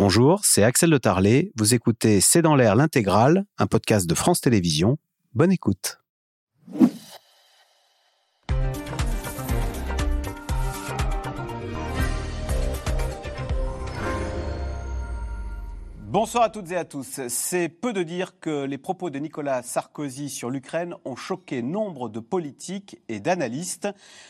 Bonjour, c'est Axel de Tarlet. Vous écoutez C'est dans l'air l'intégrale, un podcast de France Télévisions. Bonne écoute. Bonsoir à toutes et à tous. C'est peu de dire que les propos de Nicolas Sarkozy sur l'Ukraine ont choqué nombre de politiques et d'analystes.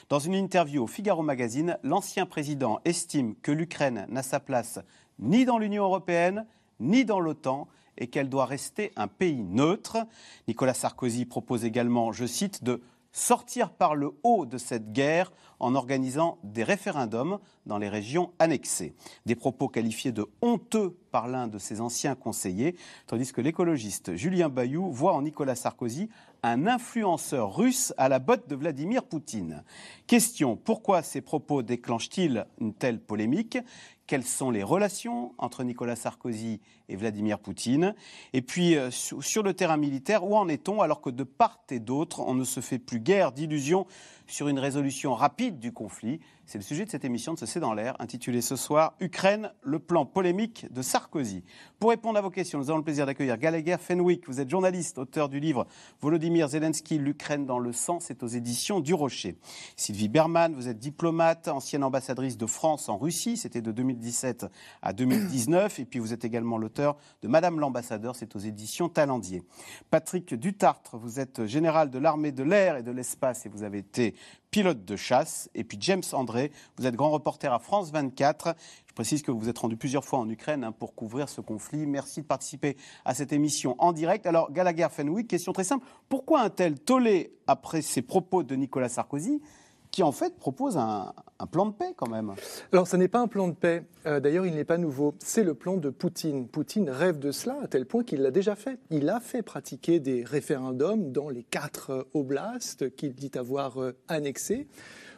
Dans une interview au Figaro Magazine, l'ancien président estime que l'Ukraine n'a sa place ni dans l'Union européenne, ni dans l'OTAN, et qu'elle doit rester un pays neutre. Nicolas Sarkozy propose également, je cite, de sortir par le haut de cette guerre en organisant des référendums dans les régions annexées. Des propos qualifiés de honteux par l'un de ses anciens conseillers, tandis que l'écologiste Julien Bayou voit en Nicolas Sarkozy un influenceur russe à la botte de Vladimir Poutine. Question, pourquoi ces propos déclenchent-ils une telle polémique? Quelles sont les relations entre Nicolas Sarkozy et Vladimir Poutine. Et puis, euh, sur le terrain militaire, où en est-on alors que de part et d'autre, on ne se fait plus guère d'illusions sur une résolution rapide du conflit c'est le sujet de cette émission de ce C'est dans l'air, intitulée ce soir Ukraine, le plan polémique de Sarkozy. Pour répondre à vos questions, nous avons le plaisir d'accueillir Gallagher Fenwick. Vous êtes journaliste, auteur du livre Volodymyr Zelensky, l'Ukraine dans le sang. C'est aux éditions du Rocher. Sylvie Berman, vous êtes diplomate, ancienne ambassadrice de France en Russie. C'était de 2017 à 2019. Et puis vous êtes également l'auteur de Madame l'ambassadeur. C'est aux éditions Talendier. Patrick Dutartre, vous êtes général de l'armée de l'air et de l'espace et vous avez été pilote de chasse. Et puis James André, vous êtes grand reporter à France 24. Je précise que vous êtes rendu plusieurs fois en Ukraine hein, pour couvrir ce conflit. Merci de participer à cette émission en direct. Alors, Gallagher Fenwick, question très simple. Pourquoi un tel tollé après ces propos de Nicolas Sarkozy qui en fait propose un, plan de paix quand même. Alors ce n'est pas un plan de paix, euh, d'ailleurs il n'est pas nouveau, c'est le plan de Poutine. Poutine rêve de cela à tel point qu'il l'a déjà fait. Il a fait pratiquer des référendums dans les quatre euh, oblasts qu'il dit avoir euh, annexés.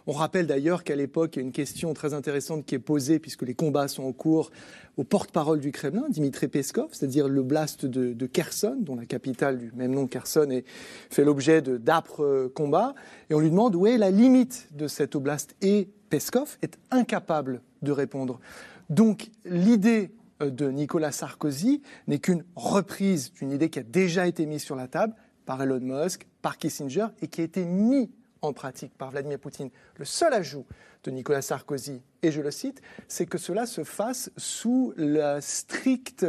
On rappelle d'ailleurs qu'à l'époque, il y a une question très intéressante qui est posée, puisque les combats sont en cours, au porte-parole du Kremlin, Dimitri Peskov, c'est-à-dire le blast de, Kherson, dont la capitale du même nom, Kherson, est, fait l'objet d'âpres euh, combats. Et on lui demande où est la limite de cet oblast. Et Peskov est incapable de répondre. Donc l'idée euh, de Nicolas Sarkozy n'est qu'une reprise d'une idée qui a déjà été mise sur la table par Elon Musk, par Kissinger, et qui a été mise en pratique par Vladimir Poutine. Le seul ajout de Nicolas Sarkozy, et je le cite, c'est que cela se fasse sous la stricte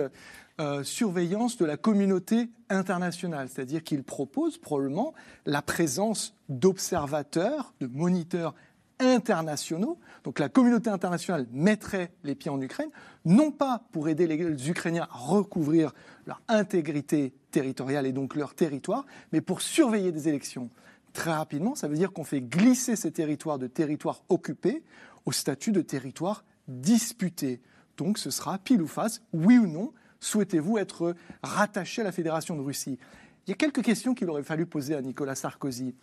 euh, surveillance de la communauté internationale, c'est-à-dire qu'il propose probablement la présence d'observateurs, de moniteurs internationaux. Donc la communauté internationale mettrait les pieds en Ukraine, non pas pour aider les Ukrainiens à recouvrir leur intégrité territoriale et donc leur territoire, mais pour surveiller des élections très rapidement, ça veut dire qu'on fait glisser ces territoires de territoires occupés au statut de territoire disputé. Donc ce sera pile ou face, oui ou non, souhaitez-vous être rattaché à la Fédération de Russie? Il y a quelques questions qu'il aurait fallu poser à Nicolas Sarkozy.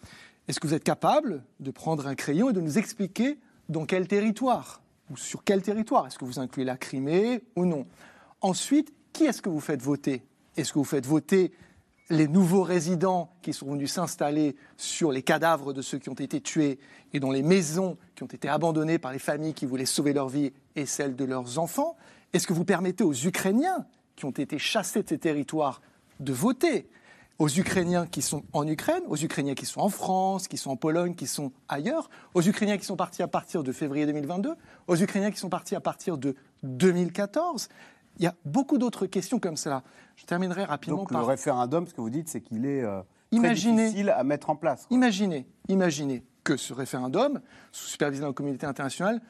Est-ce que vous êtes capable de prendre un crayon et de nous expliquer dans quel territoire ou sur quel territoire? Est-ce que vous incluez la Crimée ou non? Ensuite, qui est-ce que vous faites voter? Est-ce que vous faites voter les nouveaux résidents qui sont venus s'installer sur les cadavres de ceux qui ont été tués et dans les maisons qui ont été abandonnées par les familles qui voulaient sauver leur vie et celle de leurs enfants Est-ce que vous permettez aux Ukrainiens qui ont été chassés de ces territoires de voter aux Ukrainiens qui sont en Ukraine, aux Ukrainiens qui sont en France, qui sont en Pologne, qui sont ailleurs, aux Ukrainiens qui sont partis à partir de février 2022, aux Ukrainiens qui sont partis à partir de 2014. Il y a beaucoup d'autres questions comme cela. Je terminerai rapidement Donc, par... le référendum, ce que vous dites, c'est qu'il est euh, très difficile à mettre en place. Imaginez, imaginez que ce référendum, sous supervision de la communauté internationale,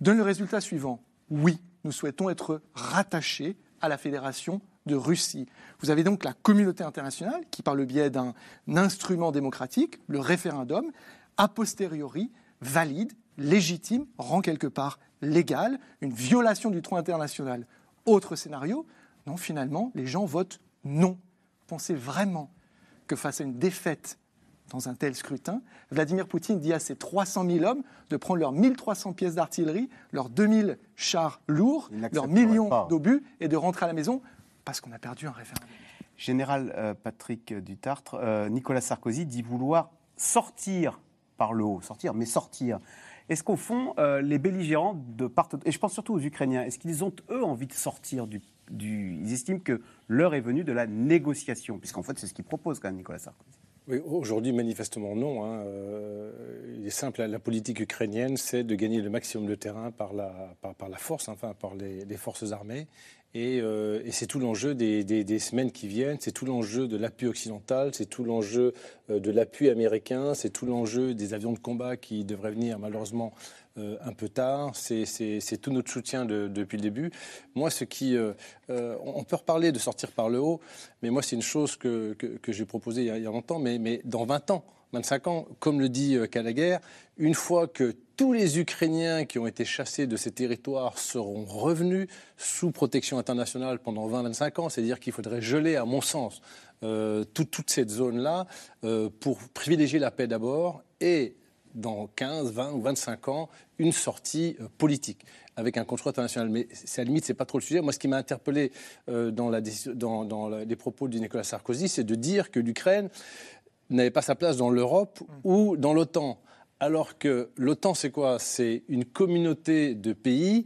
donne le résultat suivant. Oui, nous souhaitons être rattachés à la Fédération de Russie. Vous avez donc la communauté internationale qui, par le biais d'un instrument démocratique, le référendum, a posteriori, valide, légitime, rend quelque part légal une violation du droit international. Autre scénario, non, finalement, les gens votent non. Pensez vraiment que face à une défaite dans un tel scrutin, Vladimir Poutine dit à ses 300 000 hommes de prendre leurs 1300 pièces d'artillerie, leurs 2000 chars lourds, leurs millions d'obus et de rentrer à la maison parce qu'on a perdu un référendum. Général euh, Patrick Dutartre, euh, Nicolas Sarkozy dit vouloir sortir par le haut, sortir, mais sortir Est-ce qu'au fond, euh, les belligérants de part et je pense surtout aux Ukrainiens, est-ce qu'ils ont eux envie de sortir du, ils estiment que l'heure est venue de la négociation, puisqu'en fait c'est ce qu'ils proposent quand même Nicolas Sarkozy. Oui, aujourd'hui, manifestement, non. Hein. il est simple, la politique ukrainienne, c'est de gagner le maximum de terrain par la, par, la force, enfin par les forces armées. Euh, et, c'est tout l'enjeu des, semaines qui viennent, c'est tout l'enjeu de l'appui occidental, c'est tout l'enjeu euh, de l'appui américain, c'est tout l'enjeu des avions de combat qui devraient venir malheureusement euh, un peu tard, c'est tout notre soutien depuis le début. Moi, ce qui, on peut reparler de sortir par le haut, mais moi c'est une chose que, j'ai proposée il y, a, longtemps, mais, mais dans 20 ans. 25 ans, comme le dit Calaguerre, une fois que tous les Ukrainiens qui ont été chassés de ces territoires seront revenus sous protection internationale pendant 20-25 ans. C'est-à-dire qu'il faudrait geler, à mon sens, euh, toute, cette zone-là euh, pour privilégier la paix d'abord et dans 15, 20 ou 25 ans, une sortie euh, politique avec un contrôle international. Mais c'est à la limite, c'est pas trop le sujet. Moi, ce qui m'a interpellé dans les propos de Nicolas Sarkozy, c'est de dire que l'Ukraine n'avait pas sa place dans l'Europe ou dans l'OTAN. Alors que l'OTAN, c'est quoi? C'est une communauté de pays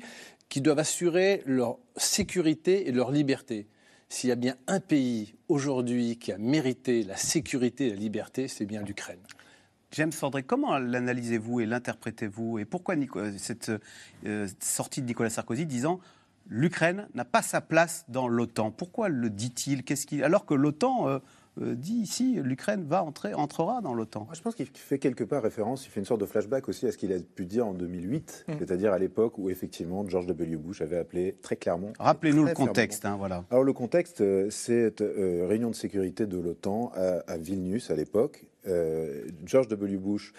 qui doivent assurer leur sécurité et leur liberté. S'il y a bien un pays aujourd'hui qui a mérité la sécurité et la liberté, c'est bien l'Ukraine. James Sandré, comment l'analysez-vous et l'interprétez-vous? Et pourquoi cette euh, sortie de Nicolas Sarkozy disant l'Ukraine n'a pas sa place dans l'OTAN Pourquoi le dit-il? Alors que l'OTAN euh, dit ici l'Ukraine va entrer, entrera dans l'OTAN. Je pense qu'il fait quelque part référence, il fait une sorte de flashback aussi à ce qu'il a pu dire en 2008, mm. c'est-à-dire à, l'époque où effectivement George W. Bush avait appelé très clairement. Rappelez-nous le contexte, hein, voilà. Alors le contexte, euh, c'est euh, réunion de sécurité de l'OTAN à, Vilnius à l'époque. George W. Bush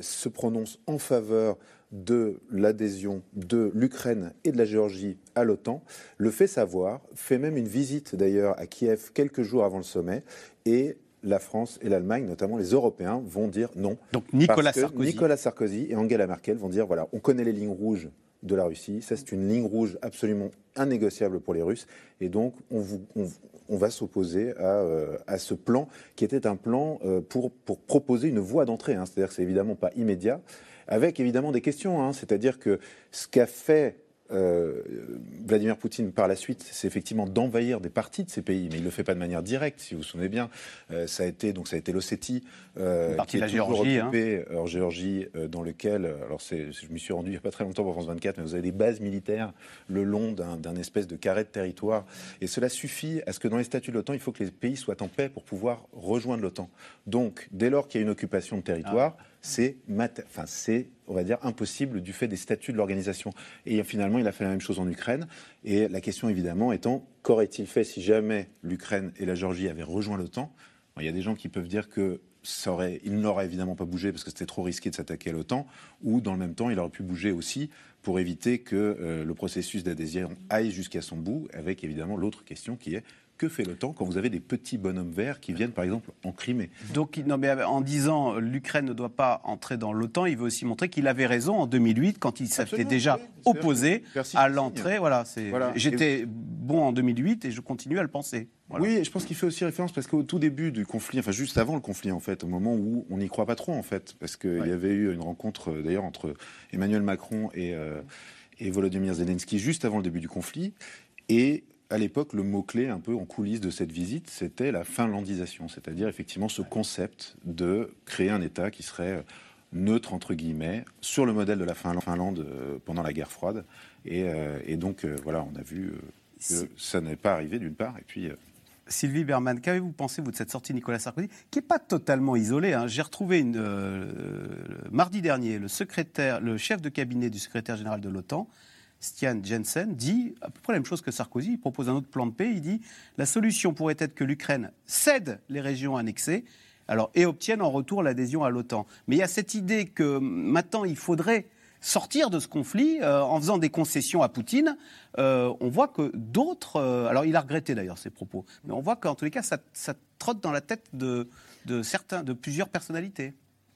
se prononce en faveur de l'adhésion de l'Ukraine et de la Géorgie à l'OTAN, le fait savoir, fait même une visite d'ailleurs à Kiev quelques jours avant le sommet, et la France et l'Allemagne, notamment les Européens, vont dire non. Donc Nicolas Sarkozy. Nicolas Sarkozy et Angela Merkel vont dire voilà, on connaît les lignes rouges de la Russie, ça c'est une ligne rouge absolument innégociable pour les Russes, et donc on, on, va s'opposer à, euh, à, ce plan qui était un plan euh, pour, pour proposer une voie d'entrée. Hein. C'est-à-dire que c'est évidemment pas immédiat, avec évidemment des questions. Hein. C'est-à-dire que ce qu'a fait euh, Vladimir Poutine par la suite, c'est effectivement d'envahir des parties de ces pays, mais il ne le fait pas de manière directe, si vous vous souvenez bien. Euh, ça a été donc ça a été l'Ossétie, euh, qui est la Géorgie, hein. en Géorgie, dans lequel, alors je m'y suis rendu il n'y a pas très longtemps pour France 24, mais vous avez des bases militaires le long d'un espèce de carré de territoire, et cela suffit à ce que dans les statuts de l'OTAN, il faut que les pays soient en paix pour pouvoir rejoindre l'OTAN. Donc, dès lors qu'il y a une occupation de territoire, ah c'est, impossible du fait des statuts de l'organisation. Et finalement, il a fait la même chose en Ukraine. Et la question, évidemment, étant, qu'aurait-il fait si jamais l'Ukraine et la Géorgie avaient rejoint l'OTAN? Il y a des gens qui peuvent dire que ça aurait, il n'aurait évidemment pas bougé parce que c'était trop risqué de s'attaquer à l'OTAN, ou dans le même temps, il aurait pu bouger aussi pour éviter que euh, le processus d'adhésion aille jusqu'à son bout, avec évidemment l'autre question qui est que fait l'OTAN quand vous avez des petits bonhommes verts qui viennent, par exemple, en Crimée? Donc, non, mais en disant l'Ukraine ne doit pas entrer dans l'OTAN, il veut aussi montrer qu'il avait raison en 2008 quand il s'était déjà opposé à l'entrée. Voilà, voilà. j'étais bon en 2008 et je continue à le penser. Oui, je pense qu'il fait aussi référence parce qu'au tout début du conflit, enfin juste avant le conflit en fait, au moment où on n'y croit pas trop en fait, parce qu'il y avait eu une rencontre euh, d'ailleurs entre Emmanuel Macron et, euh, et Volodymyr Zelensky juste avant le début du conflit, et à l'époque, le mot-clé un peu en coulisses de cette visite, c'était la finlandisation, c'est-à-dire effectivement ce concept de créer un État qui serait euh, neutre, entre guillemets, sur le modèle de la Finlande euh, pendant la guerre froide. Et, euh, donc, voilà, on a vu que ça n'est pas arrivé d'une part, et puis... Sylvie Berman, qu'avez-vous pensé, vous, de cette sortie de Nicolas Sarkozy, qui n'est pas totalement isolée hein? J'ai retrouvé une, mardi dernier le, secrétaire, le chef de cabinet du secrétaire général de l'OTAN, Stian Jensen, dit à peu près la même chose que Sarkozy. Il propose un autre plan de paix. Il dit la solution pourrait être que l'Ukraine cède les régions annexées alors, et obtienne en retour l'adhésion à l'OTAN. Mais il y a cette idée que maintenant, il faudrait sortir de ce conflit euh, en faisant des concessions à Poutine. Euh, on voit que d'autres. Euh, alors, il a regretté d'ailleurs ses propos. Mais on voit qu'en tous les cas, ça, trotte dans la tête de, certains, de plusieurs personnalités.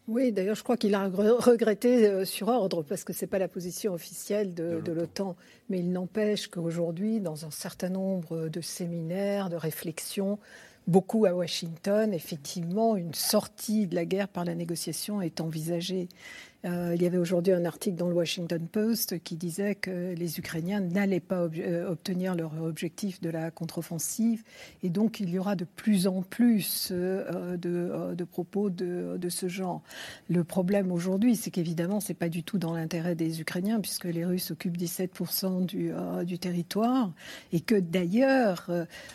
Oui, d'ailleurs, je crois qu'il a regretté euh, sur ordre, parce que ce n'est pas la position officielle de, l'OTAN. Mais il n'empêche qu'aujourd'hui, dans un certain nombre de séminaires, de réflexions, beaucoup à Washington, effectivement, une sortie de la guerre par la négociation est envisagée. Euh, il y avait aujourd'hui un article dans le Washington Post qui disait que les Ukrainiens n'allaient pas euh, obtenir leur objectif de la contre-offensive. Et donc, il y aura de plus en plus euh, de, propos de, ce genre. Le problème aujourd'hui, c'est qu'évidemment, ce n'est pas du tout dans l'intérêt des Ukrainiens, puisque les Russes occupent 17% du, du, territoire. Et que d'ailleurs,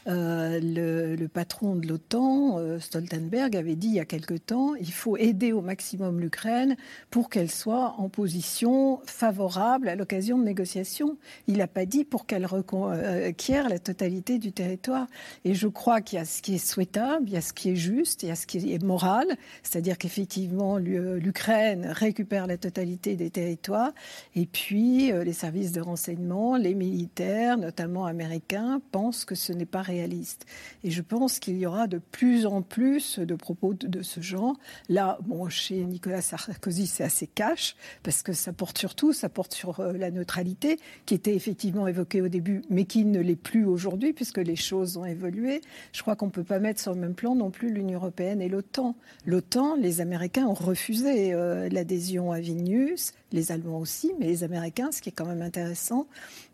le, le, patron de l'OTAN, Stoltenberg, avait dit il y a quelque temps il faut aider au maximum l'Ukraine pour qu'elle soit en position favorable à l'occasion de négociations. Il n'a pas dit pour qu'elle requiert la totalité du territoire. Et je crois qu'il y a ce qui est souhaitable, il y a ce qui est juste, il y a ce qui est moral, c'est-à-dire qu'effectivement l'Ukraine récupère la totalité des territoires, et puis euh, les services de renseignement, les militaires, notamment américains, pensent que ce n'est pas réaliste. Et je pense qu'il y aura de plus en plus de propos de ce genre. Là, bon, chez Nicolas Sarkozy, c'est assez cash, parce que ça porte surtout, ça porte sur euh, la neutralité, qui était effectivement évoquée au début, mais qui ne l'est plus aujourd'hui, puisque les choses ont évolué. Je crois qu'on ne peut pas mettre sur le même plan non plus l'Union européenne et l'OTAN. L'OTAN, les Américains ont refusé euh, l'adhésion à Vilnius, les Allemands aussi, mais les Américains, ce qui est quand même intéressant.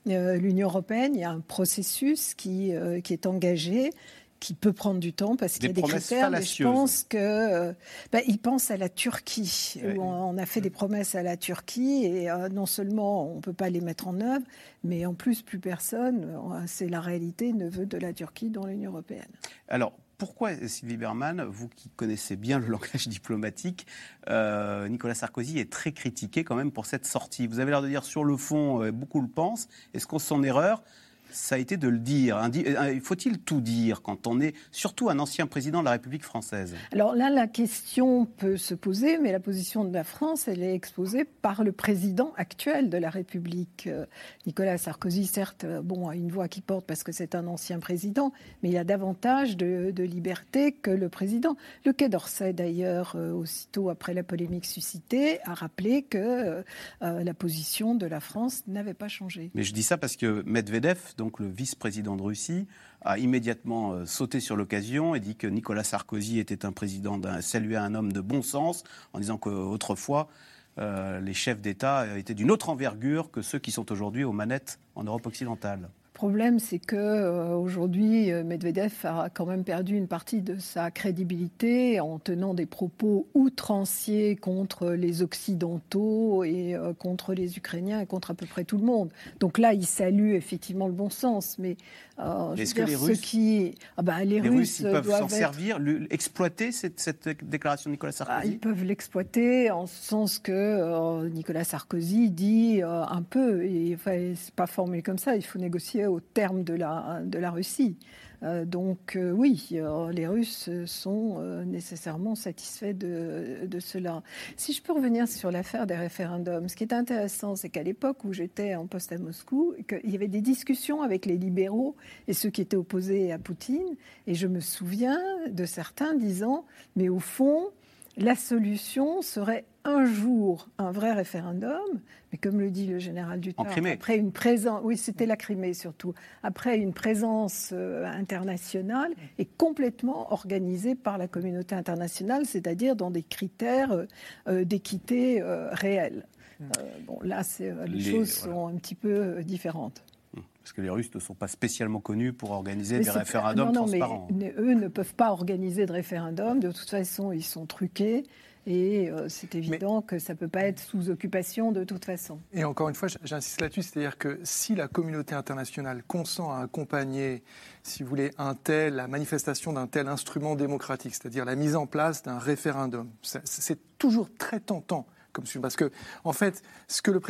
Euh, L'Union européenne, il y a un processus qui, qui est engagé qui peut prendre du temps parce qu'il y a des critères, mais je pense que euh, bah, il pense à la Turquie où on, a fait des promesses à la Turquie et euh, non seulement on peut pas les mettre en œuvre, mais en plus plus personne, euh, c'est la réalité, ne veut de la Turquie dans l'Union européenne. Alors pourquoi, Sylvie Berman, vous qui connaissez bien le langage diplomatique, Nicolas Sarkozy est très critiqué quand même pour cette sortie? Vous avez l'air de dire sur le fond, beaucoup le pensent. Est-ce qu'on s'en erreur? Ça a été de le dire. Euh, faut-il tout dire quand on est surtout un ancien président de la République française? Alors là, la question peut se poser, mais la position de la France, elle est exposée par le président actuel de la République. Euh, Nicolas Sarkozy, certes, euh, bon, a une voix qui porte parce que c'est un ancien président, mais il a davantage de, liberté que le président. Le Quai d'Orsay, d'ailleurs, aussitôt après la polémique suscitée, a rappelé que la position de la France n'avait pas changé. Mais je dis ça parce que Medvedev, donc le vice-président de Russie, a immédiatement euh, sauté sur l'occasion et dit que Nicolas Sarkozy était un président, salué un homme de bon sens, en disant qu'autrefois, euh, les chefs d'État étaient d'une autre envergure que ceux qui sont aujourd'hui aux manettes en Europe occidentale. Le problème, c'est que euh, aujourd'hui, euh, Medvedev a quand même perdu une partie de sa crédibilité en tenant des propos outranciers contre les Occidentaux et euh, contre les Ukrainiens et contre à peu près tout le monde. Donc là, il salue effectivement le bon sens, mais est-ce que les Russes, qui, ah bah, les, Russes, ils peuvent s'en servir, exploiter cette, déclaration de Nicolas ah, Sarkozy Ils peuvent l'exploiter en ce sens que Nicolas Sarkozy dit un peu, et enfin, c'est pas formulé comme ça, il faut négocier au terme de la, de la Russie. Euh, donc euh, oui, euh, les Russes sont nécessairement satisfaits de, de, cela. Si je peux revenir sur l'affaire des référendums, ce qui est intéressant, c'est qu'à l'époque où j'étais en poste à Moscou, il y avait des discussions avec les libéraux et ceux qui étaient opposés à Poutine, et je me souviens de certains disant, mais au fond, la solution serait un jour un vrai référendum, mais comme le dit le général Duterte, après une présence, oui, c'était la Crimée surtout, après une présence euh, internationale et complètement organisée par la communauté internationale, c'est-à-dire dans des critères euh, euh, d'équité réels. Hmm. bon, là, les, choses sont un petit peu différentes hmm. parce que les Russes ne sont pas spécialement connus pour organiser des référendums non, non, transparents. Mais eux ne peuvent pas organiser de référendum. De toute façon, ils sont truqués. Et euh, c'est évident que ça ne peut pas être sous occupation de toute façon. Et encore une fois, j'insiste là-dessus, c'est-à-dire que si la communauté internationale consent à accompagner, si vous voulez, un tel, la manifestation d'un tel instrument démocratique, c'est-à-dire la mise en place d'un référendum, c'est toujours très tentant parce que, en fait, ce que le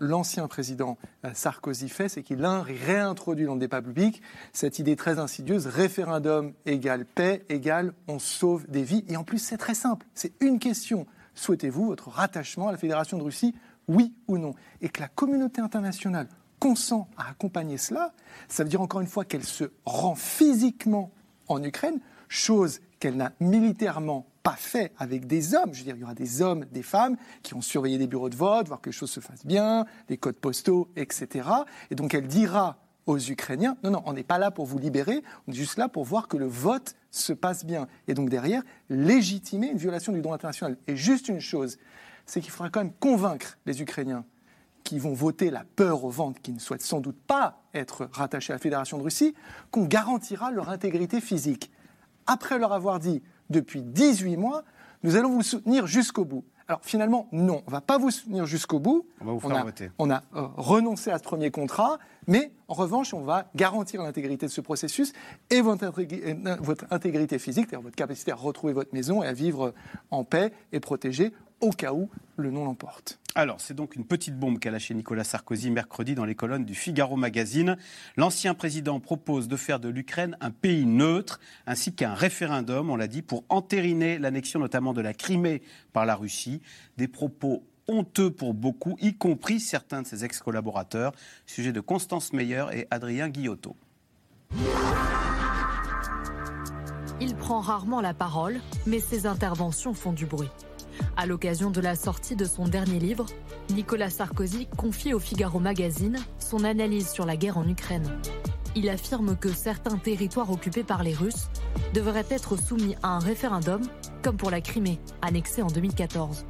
l'ancien président euh, Sarkozy fait, c'est qu'il réintroduit dans le débat public cette idée très insidieuse référendum égale paix égale on sauve des vies. Et en plus, c'est très simple. C'est une question. Souhaitez-vous votre rattachement à la Fédération de Russie Oui ou non? Et que la communauté internationale consent à accompagner cela, ça veut dire encore une fois qu'elle se rend physiquement en Ukraine, chose qu'elle n'a militairement pas fait avec des hommes. Je veux dire, il y aura des hommes, des femmes qui ont surveillé des bureaux de vote, voir que les choses se fassent bien, des codes postaux, etc. Et donc elle dira aux Ukrainiens, non, non, on n'est pas là pour vous libérer, on est juste là pour voir que le vote se passe bien. Et donc derrière, légitimer une violation du droit international. Et juste une chose, c'est qu'il faudra quand même convaincre les Ukrainiens qui vont voter la peur au ventre, qui ne souhaitent sans doute pas être rattachés à la Fédération de Russie, qu'on garantira leur intégrité physique. Après leur avoir dit, depuis 18 mois, nous allons vous soutenir jusqu'au bout. Alors finalement, non, on ne va pas vous soutenir jusqu'au bout. On va vous faire a, voter. On a euh, renoncé à ce premier contrat, mais en revanche, on va garantir l'intégrité de ce processus et votre, euh, votre intégrité physique, c'est-à-dire votre capacité à retrouver votre maison et à vivre en paix et protégé au cas où le non l'emporte. Alors, c'est donc une petite bombe qu'a lâchée Nicolas Sarkozy mercredi dans les colonnes du Figaro Magazine. L'ancien président propose de faire de l'Ukraine un pays neutre, ainsi qu'un référendum, on l'a dit, pour entériner l'annexion notamment de la Crimée par la Russie. Des propos honteux pour beaucoup, y compris certains de ses ex-collaborateurs. Sujet de Constance Meyer et Adrien Guillotot. Il prend rarement la parole, mais ses interventions font du bruit. À l'occasion de la sortie de son dernier livre, Nicolas Sarkozy confie au Figaro Magazine son analyse sur la guerre en Ukraine. Il affirme que certains territoires occupés par les Russes devraient être soumis à un référendum, comme pour la Crimée, annexée en 2014.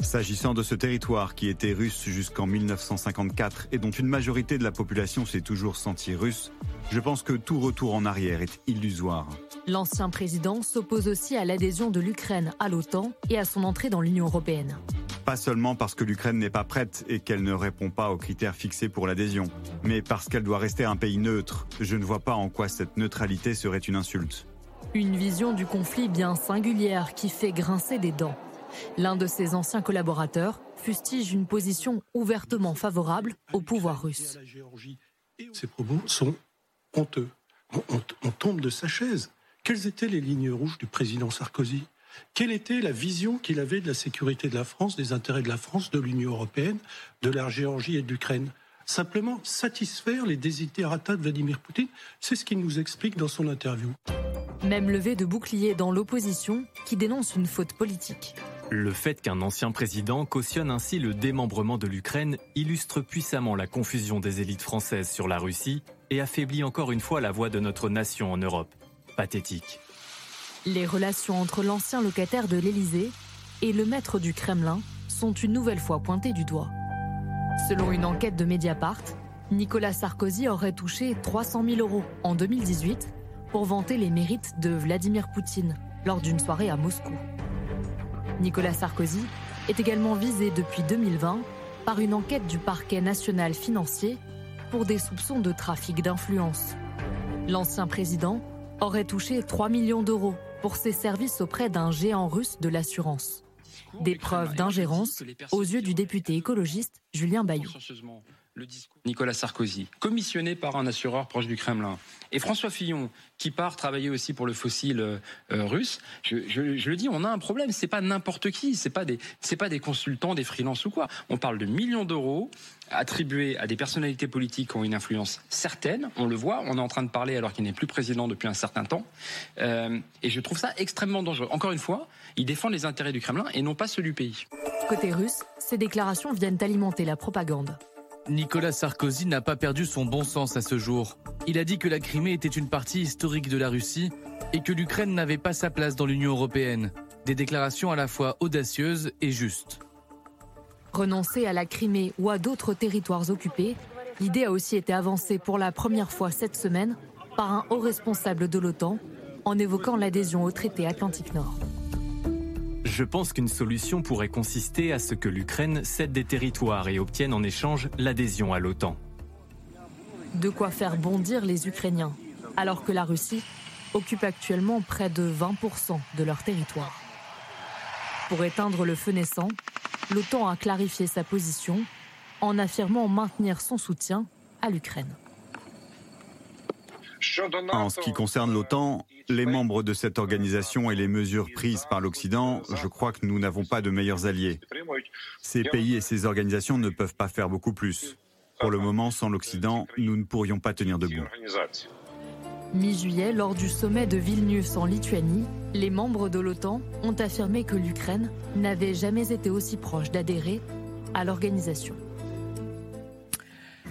S'agissant de ce territoire qui était russe jusqu'en 1954 et dont une majorité de la population s'est toujours sentie russe, je pense que tout retour en arrière est illusoire. L'ancien président s'oppose aussi à l'adhésion de l'Ukraine à l'OTAN et à son entrée dans l'Union européenne. Pas seulement parce que l'Ukraine n'est pas prête et qu'elle ne répond pas aux critères fixés pour l'adhésion, mais parce qu'elle doit rester un pays neutre. Je ne vois pas en quoi cette neutralité serait une insulte. Une vision du conflit bien singulière qui fait grincer des dents. L'un de ses anciens collaborateurs fustige une position ouvertement favorable au pouvoir russe. Ces propos sont honteux. On, tombe de sa chaise. Quelles étaient les lignes rouges du président Sarkozy? Quelle était la vision qu'il avait de la sécurité de la France, des intérêts de la France, de l'Union européenne, de la Géorgie et de l'Ukraine? Simplement satisfaire les desiderata de Vladimir Poutine, c'est ce qu'il nous explique dans son interview. Même levé de bouclier dans l'opposition qui dénonce une faute politique. Le fait qu'un ancien président cautionne ainsi le démembrement de l'Ukraine illustre puissamment la confusion des élites françaises sur la Russie et affaiblit encore une fois la voix de notre nation en Europe. Les relations entre l'ancien locataire de l'Élysée et le maître du Kremlin sont une nouvelle fois pointées du doigt. Selon une enquête de Mediapart, Nicolas Sarkozy aurait touché 300 000 euros en 2018 pour vanter les mérites de Vladimir Poutine lors d'une soirée à Moscou. Nicolas Sarkozy est également visé depuis 2020 par une enquête du parquet national financier pour des soupçons de trafic d'influence. L'ancien président aurait touché 3 millions d'euros pour ses services auprès d'un géant russe de l'assurance. Des preuves d'ingérence aux yeux du député écologiste Julien Bayou le discours Nicolas Sarkozy, commissionné par un assureur proche du Kremlin, et François Fillon, qui part travailler aussi pour le fossile euh, russe, je, le dis, on a un problème. C'est pas n'importe qui, c'est pas des, c'est pas des consultants, des freelances ou quoi. On parle de millions d'euros attribués à des personnalités politiques qui ont une influence certaine. On le voit, on est en train de parler alors qu'il n'est plus président depuis un certain temps. Euh, et je trouve ça extrêmement dangereux. Encore une fois, il défend les intérêts du Kremlin et non pas ceux du pays. Côté russe, ces déclarations viennent alimenter la propagande. Nicolas Sarkozy n'a pas perdu son bon sens à ce jour. Il a dit que la Crimée était une partie historique de la Russie et que l'Ukraine n'avait pas sa place dans l'Union européenne. Des déclarations à la fois audacieuses et justes. Renoncer à la Crimée ou à d'autres territoires occupés, l'idée a aussi été avancée pour la première fois cette semaine par un haut responsable de l'OTAN en évoquant l'adhésion au traité Atlantique Nord. Je pense qu'une solution pourrait consister à ce que l'Ukraine cède des territoires et obtienne en échange l'adhésion à l'OTAN. De quoi faire bondir les Ukrainiens, alors que la Russie occupe actuellement près de 20% de leur territoire. Pour éteindre le feu naissant, l'OTAN a clarifié sa position en affirmant maintenir son soutien à l'Ukraine. En ce qui concerne l'OTAN, les membres de cette organisation et les mesures prises par l'Occident, je crois que nous n'avons pas de meilleurs alliés. Ces pays et ces organisations ne peuvent pas faire beaucoup plus. Pour le moment, sans l'Occident, nous ne pourrions pas tenir debout. Mi-juillet, lors du sommet de Vilnius en Lituanie, les membres de l'OTAN ont affirmé que l'Ukraine n'avait jamais été aussi proche d'adhérer à l'organisation.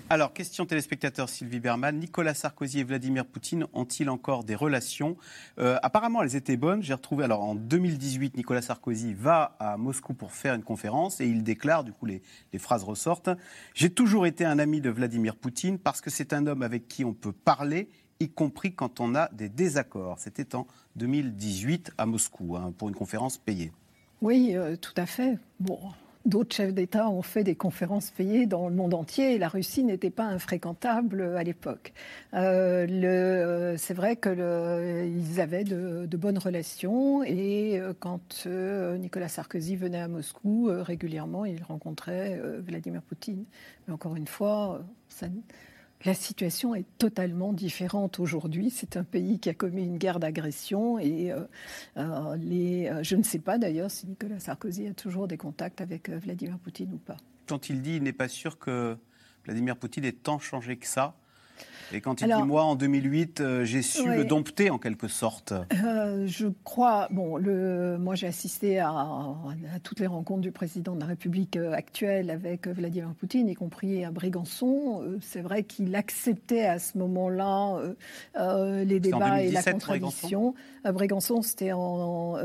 Alors, question téléspectateur Sylvie Berman. Nicolas Sarkozy et Vladimir Poutine ont-ils encore des relations? Euh, Apparemment, elles étaient bonnes. J'ai retrouvé, alors en 2018, Nicolas Sarkozy va à Moscou pour faire une conférence et il déclare, du coup, les, phrases ressortent J'ai toujours été un ami de Vladimir Poutine parce que c'est un homme avec qui on peut parler y compris quand on a des désaccords. C'était en 2018 à Moscou, hein, pour une conférence payée. Oui, euh, tout à fait. Bon, D'autres chefs d'État ont fait des conférences payées dans le monde entier et la Russie n'était pas infréquentable à l'époque. Euh, c'est vrai qu'ils avaient de, bonnes relations et euh, quand Nicolas Sarkozy venait à Moscou, régulièrement, il rencontrait Vladimir Poutine. Mais encore une fois, ça, la situation est totalement différente aujourd'hui. C'est un pays qui a commis une guerre d'agression et euh, euh, les, euh, je ne sais pas d'ailleurs si Nicolas Sarkozy a toujours des contacts avec Vladimir Poutine ou pas. Quand il dit il n'est pas sûr que Vladimir Poutine ait tant changé que ça, et quand il dit moi en 2008, euh, j'ai su le dompter en quelque sorte. Euh, je crois. Bon, le, moi j'ai assisté à, toutes les rencontres du président de la République euh, actuelle avec Vladimir Poutine, y compris à Brégançon. C'est vrai qu'il acceptait à ce moment-là les débats et la contradiction. À Brégançon, c'était en,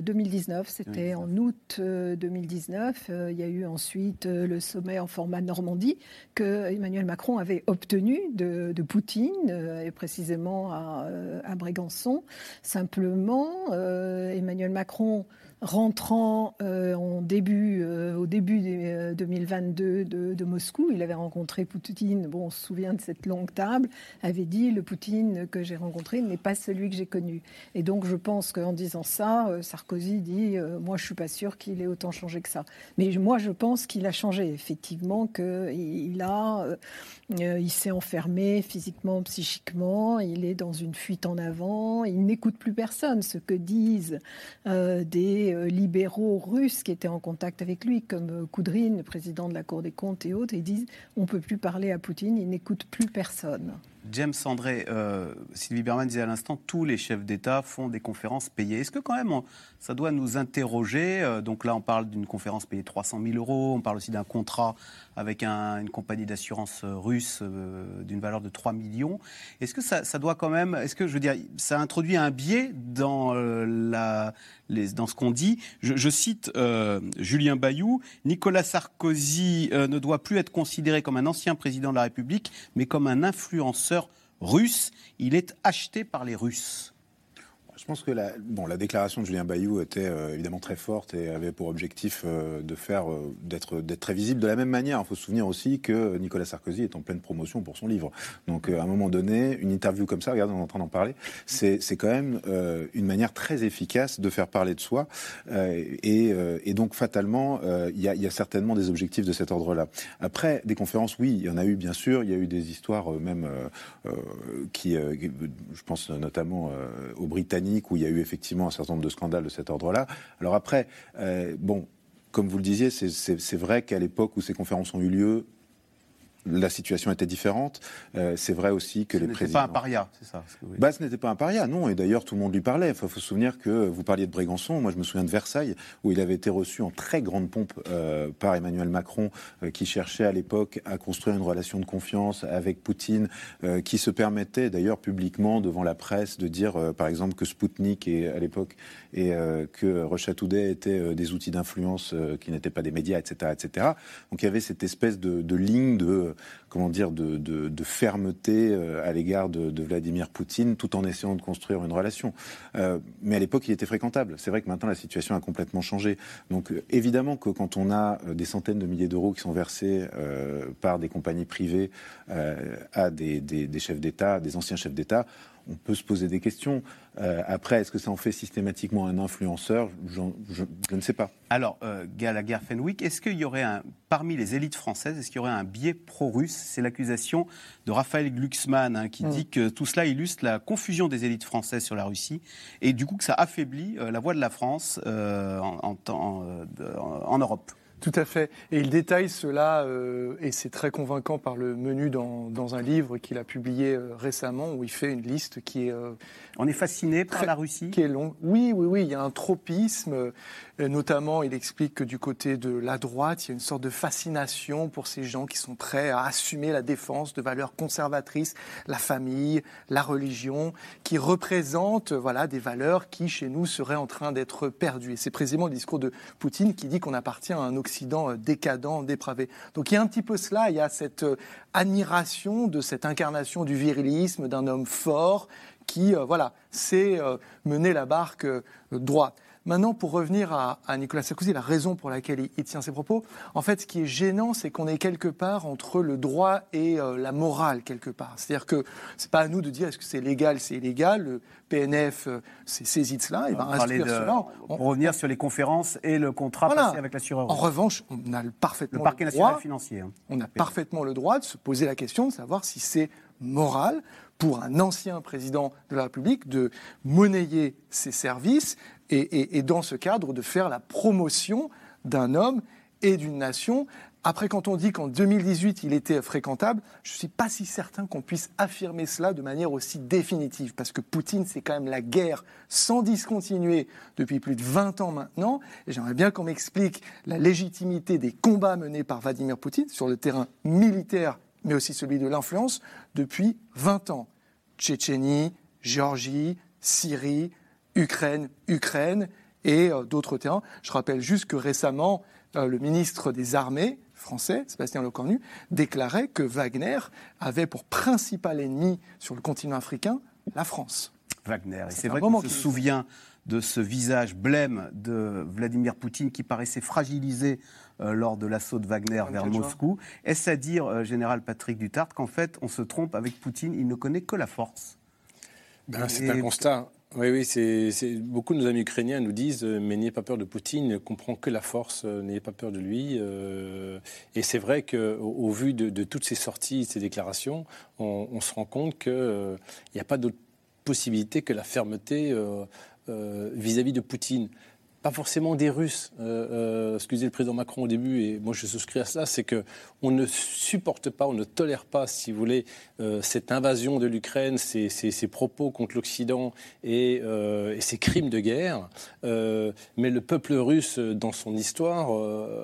2019. C'était en août 2019. il y a eu ensuite le sommet en format Normandie que Emmanuel Macron avait obtenu de Poutine, euh, et précisément à, euh, à Brégançon. Simplement, euh, Emmanuel Macron rentrant euh, euh, au début de, 2022 euh, de, de, Moscou, il avait rencontré Poutine, bon, on se souvient de cette longue table, avait dit le Poutine que j'ai rencontré n'est pas celui que j'ai connu. Et donc je pense qu'en disant ça, Sarkozy dit moi je suis pas sûr qu'il ait autant changé que ça. Mais moi je pense qu'il a changé, effectivement, qu'il a, il s'est enfermé physiquement, psychiquement, il est dans une fuite en avant, il n'écoute plus personne. Ce que disent des euh, libéraux russes qui étaient en contact avec lui, comme euh, Koudrine, le président de la Cour des comptes et autres, ils disent on ne peut plus parler à Poutine, il n'écoute plus personne. James André, euh, Sylvie Berman disait à l'instant, tous les chefs d'État font des conférences payées. Est-ce que quand même ça doit nous interroger euh, Donc là, on parle d'une conférence payée 300 000 euros, on parle aussi d'un contrat avec une compagnie d'assurance euh, russe d'une valeur de 3 millions. Est-ce que ça, doit quand même, est-ce que je veux dire, ça introduit un biais dans, ce qu'on dit? Je, cite Julien Bayou, Nicolas Sarkozy ne doit plus être considéré comme un ancien président de la République, mais comme un influenceur russe. Il est acheté par les Russes. Je pense que la, bon, la déclaration de Julien Bayou était euh, évidemment très forte et avait pour objectif euh, de faire euh, d'être très visible. De la même manière, il faut se souvenir aussi que Nicolas Sarkozy est en pleine promotion pour son livre. Donc, à un moment donné, une interview comme ça, regardez, on est en train d'en parler, c'est quand même une manière très efficace de faire parler de soi. Et, et, donc, fatalement, il y y, a, certainement des objectifs de cet ordre-là. Après, des conférences, oui, il y en a eu bien sûr. Il y a eu des histoires même qui, je pense notamment aux Britanniques où il y a eu effectivement un certain nombre de scandales de cet ordre-là. Alors après, euh, bon, comme vous le disiez, c'est vrai qu'à l'époque où ces conférences ont eu lieu, la situation était différente. Euh, c'est vrai aussi que ce les présidents. pas un paria, c'est ça bah, Ce n'était pas un paria, non. Et d'ailleurs, tout le monde lui parlait. Il faut, se souvenir que vous parliez de Brégançon. Moi, je me souviens de Versailles, où il avait été reçu en très grande pompe euh, par Emmanuel Macron, euh, qui cherchait à l'époque à construire une relation de confiance avec Poutine, qui se permettait d'ailleurs publiquement devant la presse de dire, par exemple, que Spoutnik et, à l'époque et que Rocha Today étaient des outils d'influence qui n'étaient pas des médias, etc., etc. Donc il y avait cette espèce de, de ligne de comment dire, de, fermeté euh, à l'égard de, Vladimir Poutine, tout en essayant de construire une relation. Euh, mais à l'époque, il était fréquentable. C'est vrai que maintenant, la situation a complètement changé. Donc, euh, évidemment que quand on a des centaines de milliers d'euros qui sont versés par des compagnies privées à des chefs d'État, des anciens chefs d'État, on peut se poser des questions. Euh, après, est-ce que ça en fait systématiquement un influenceur? Je, ne sais pas. Alors, euh, Gallagher Fenwick, est-ce qu'il y aurait un, parmi les élites françaises, est-ce qu'il y aurait un biais pro-russe? C'est l'accusation de Raphaël Glucksmann hein, qui mm. dit que tout cela illustre la confusion des élites françaises sur la Russie et du coup que ça affaiblit euh, la voix de la France euh, en, en Europe. Tout à fait. Et il détaille cela, euh, et c'est très convaincant par le menu dans, dans un livre qu'il a publié euh, récemment, où il fait une liste qui est... Euh, On est fasciné par la Russie Qui est long. Oui, oui, oui, il y a un tropisme. Notamment, il explique que du côté de la droite, il y a une sorte de fascination pour ces gens qui sont prêts à assumer la défense de valeurs conservatrices, la famille, la religion, qui représentent voilà, des valeurs qui, chez nous, seraient en train d'être perdues. C'est précisément le discours de Poutine qui dit qu'on appartient à un Occident euh, décadent, dépravé. Donc il y a un petit peu cela, il y a cette euh, admiration de cette incarnation du virilisme, d'un homme fort qui, euh, voilà, sait mener la barque droite. Maintenant, pour revenir à, Nicolas Sarkozy, la raison pour laquelle il, tient ses propos, en fait, ce qui est gênant, c'est qu'on est quelque part entre le droit et euh, la morale, quelque part. C'est-à-dire que c'est pas à nous de dire est-ce que c'est légal, c'est illégal. Le PNF euh, s'est saisi de cela et va instruire cela. On, pour revenir sur les conférences et le contrat passé avec l'assureur. En revanche, on a parfaitement le parquet le national financier. Hein. On a parfaitement le droit de se poser la question de savoir si c'est moral pour un ancien président de la République de monnayer ses services et, dans ce cadre de faire la promotion d'un homme et d'une nation. Après, quand on dit qu'en 2018, il était fréquentable, je ne suis pas si certain qu'on puisse affirmer cela de manière aussi définitive, parce que Poutine, c'est quand même la guerre sans discontinuer depuis plus de 20 ans maintenant, et j'aimerais bien qu'on m'explique la légitimité des combats menés par Vladimir Poutine sur le terrain militaire, mais aussi celui de l'influence, depuis 20 ans. Tchétchénie, Géorgie, Syrie, Ukraine, Ukraine et euh, d'autres terrains. Je rappelle juste que récemment, euh, le ministre des Armées français, Sébastien Lecornu, déclarait que Wagner avait pour principal ennemi sur le continent africain la France. Wagner. Et c'est vrai qu'on se souvient de ce visage blême de Vladimir Poutine qui paraissait fragilisé euh, lors de l'assaut de Wagner vers Moscou. Est-ce à dire, général Patrick Dutart, qu'en fait on se trompe avec Poutine, il ne connaît que la force? Ben, C'est un constat. Oui, oui, c'est, beaucoup de nos amis ukrainiens nous disent euh, mais n'ayez pas peur de Poutine, ne comprend que la force, euh, n'ayez pas peur de lui. Euh, et c'est vrai qu'au au vu de, toutes ces sorties, ces déclarations, on, se rend compte qu'il n'y a pas d'autre possibilité que la fermeté vis-à-vis de Poutine pas forcément des Russes. Euh, euh, excusez le président Macron au début, et moi je souscris à cela, c'est que on ne supporte pas, on ne tolère pas, si vous voulez, euh, cette invasion de l'Ukraine, ces, propos contre l'Occident et, et, ces crimes de guerre. mais le peuple russe, dans son histoire,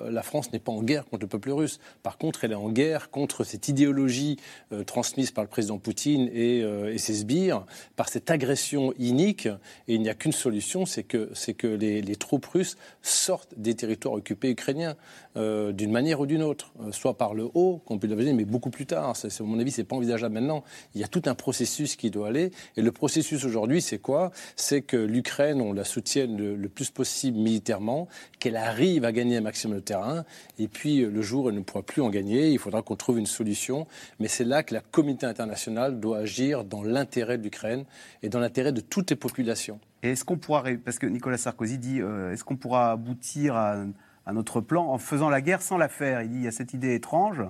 la France n'est pas en guerre contre le peuple russe. Par contre, elle est en guerre contre cette idéologie transmise par le président Poutine et, ses sbires, par cette agression inique. Et il n'y a qu'une solution, c'est que, que les, les troupes russes sortent des territoires occupés ukrainiens euh, d'une manière ou d'une autre, euh, soit par le haut, qu'on peut l'imaginer, mais beaucoup plus tard. À mon avis, c'est pas envisageable maintenant. Il y a tout un processus qui doit aller, et le processus aujourd'hui, c'est quoi? C'est que l'Ukraine, on la soutienne le, plus possible militairement, qu'elle arrive à gagner un maximum de terrain, et puis euh, le jour où elle ne pourra plus en gagner, il faudra qu'on trouve une solution. Mais c'est là que la communauté internationale doit agir dans l'intérêt de l'Ukraine et dans l'intérêt de toutes les populations. Et est-ce qu'on pourra, parce que Nicolas Sarkozy dit, euh, est-ce qu'on pourra aboutir à, notre plan en faisant la guerre sans la faire? Il dit, il y a cette idée étrange,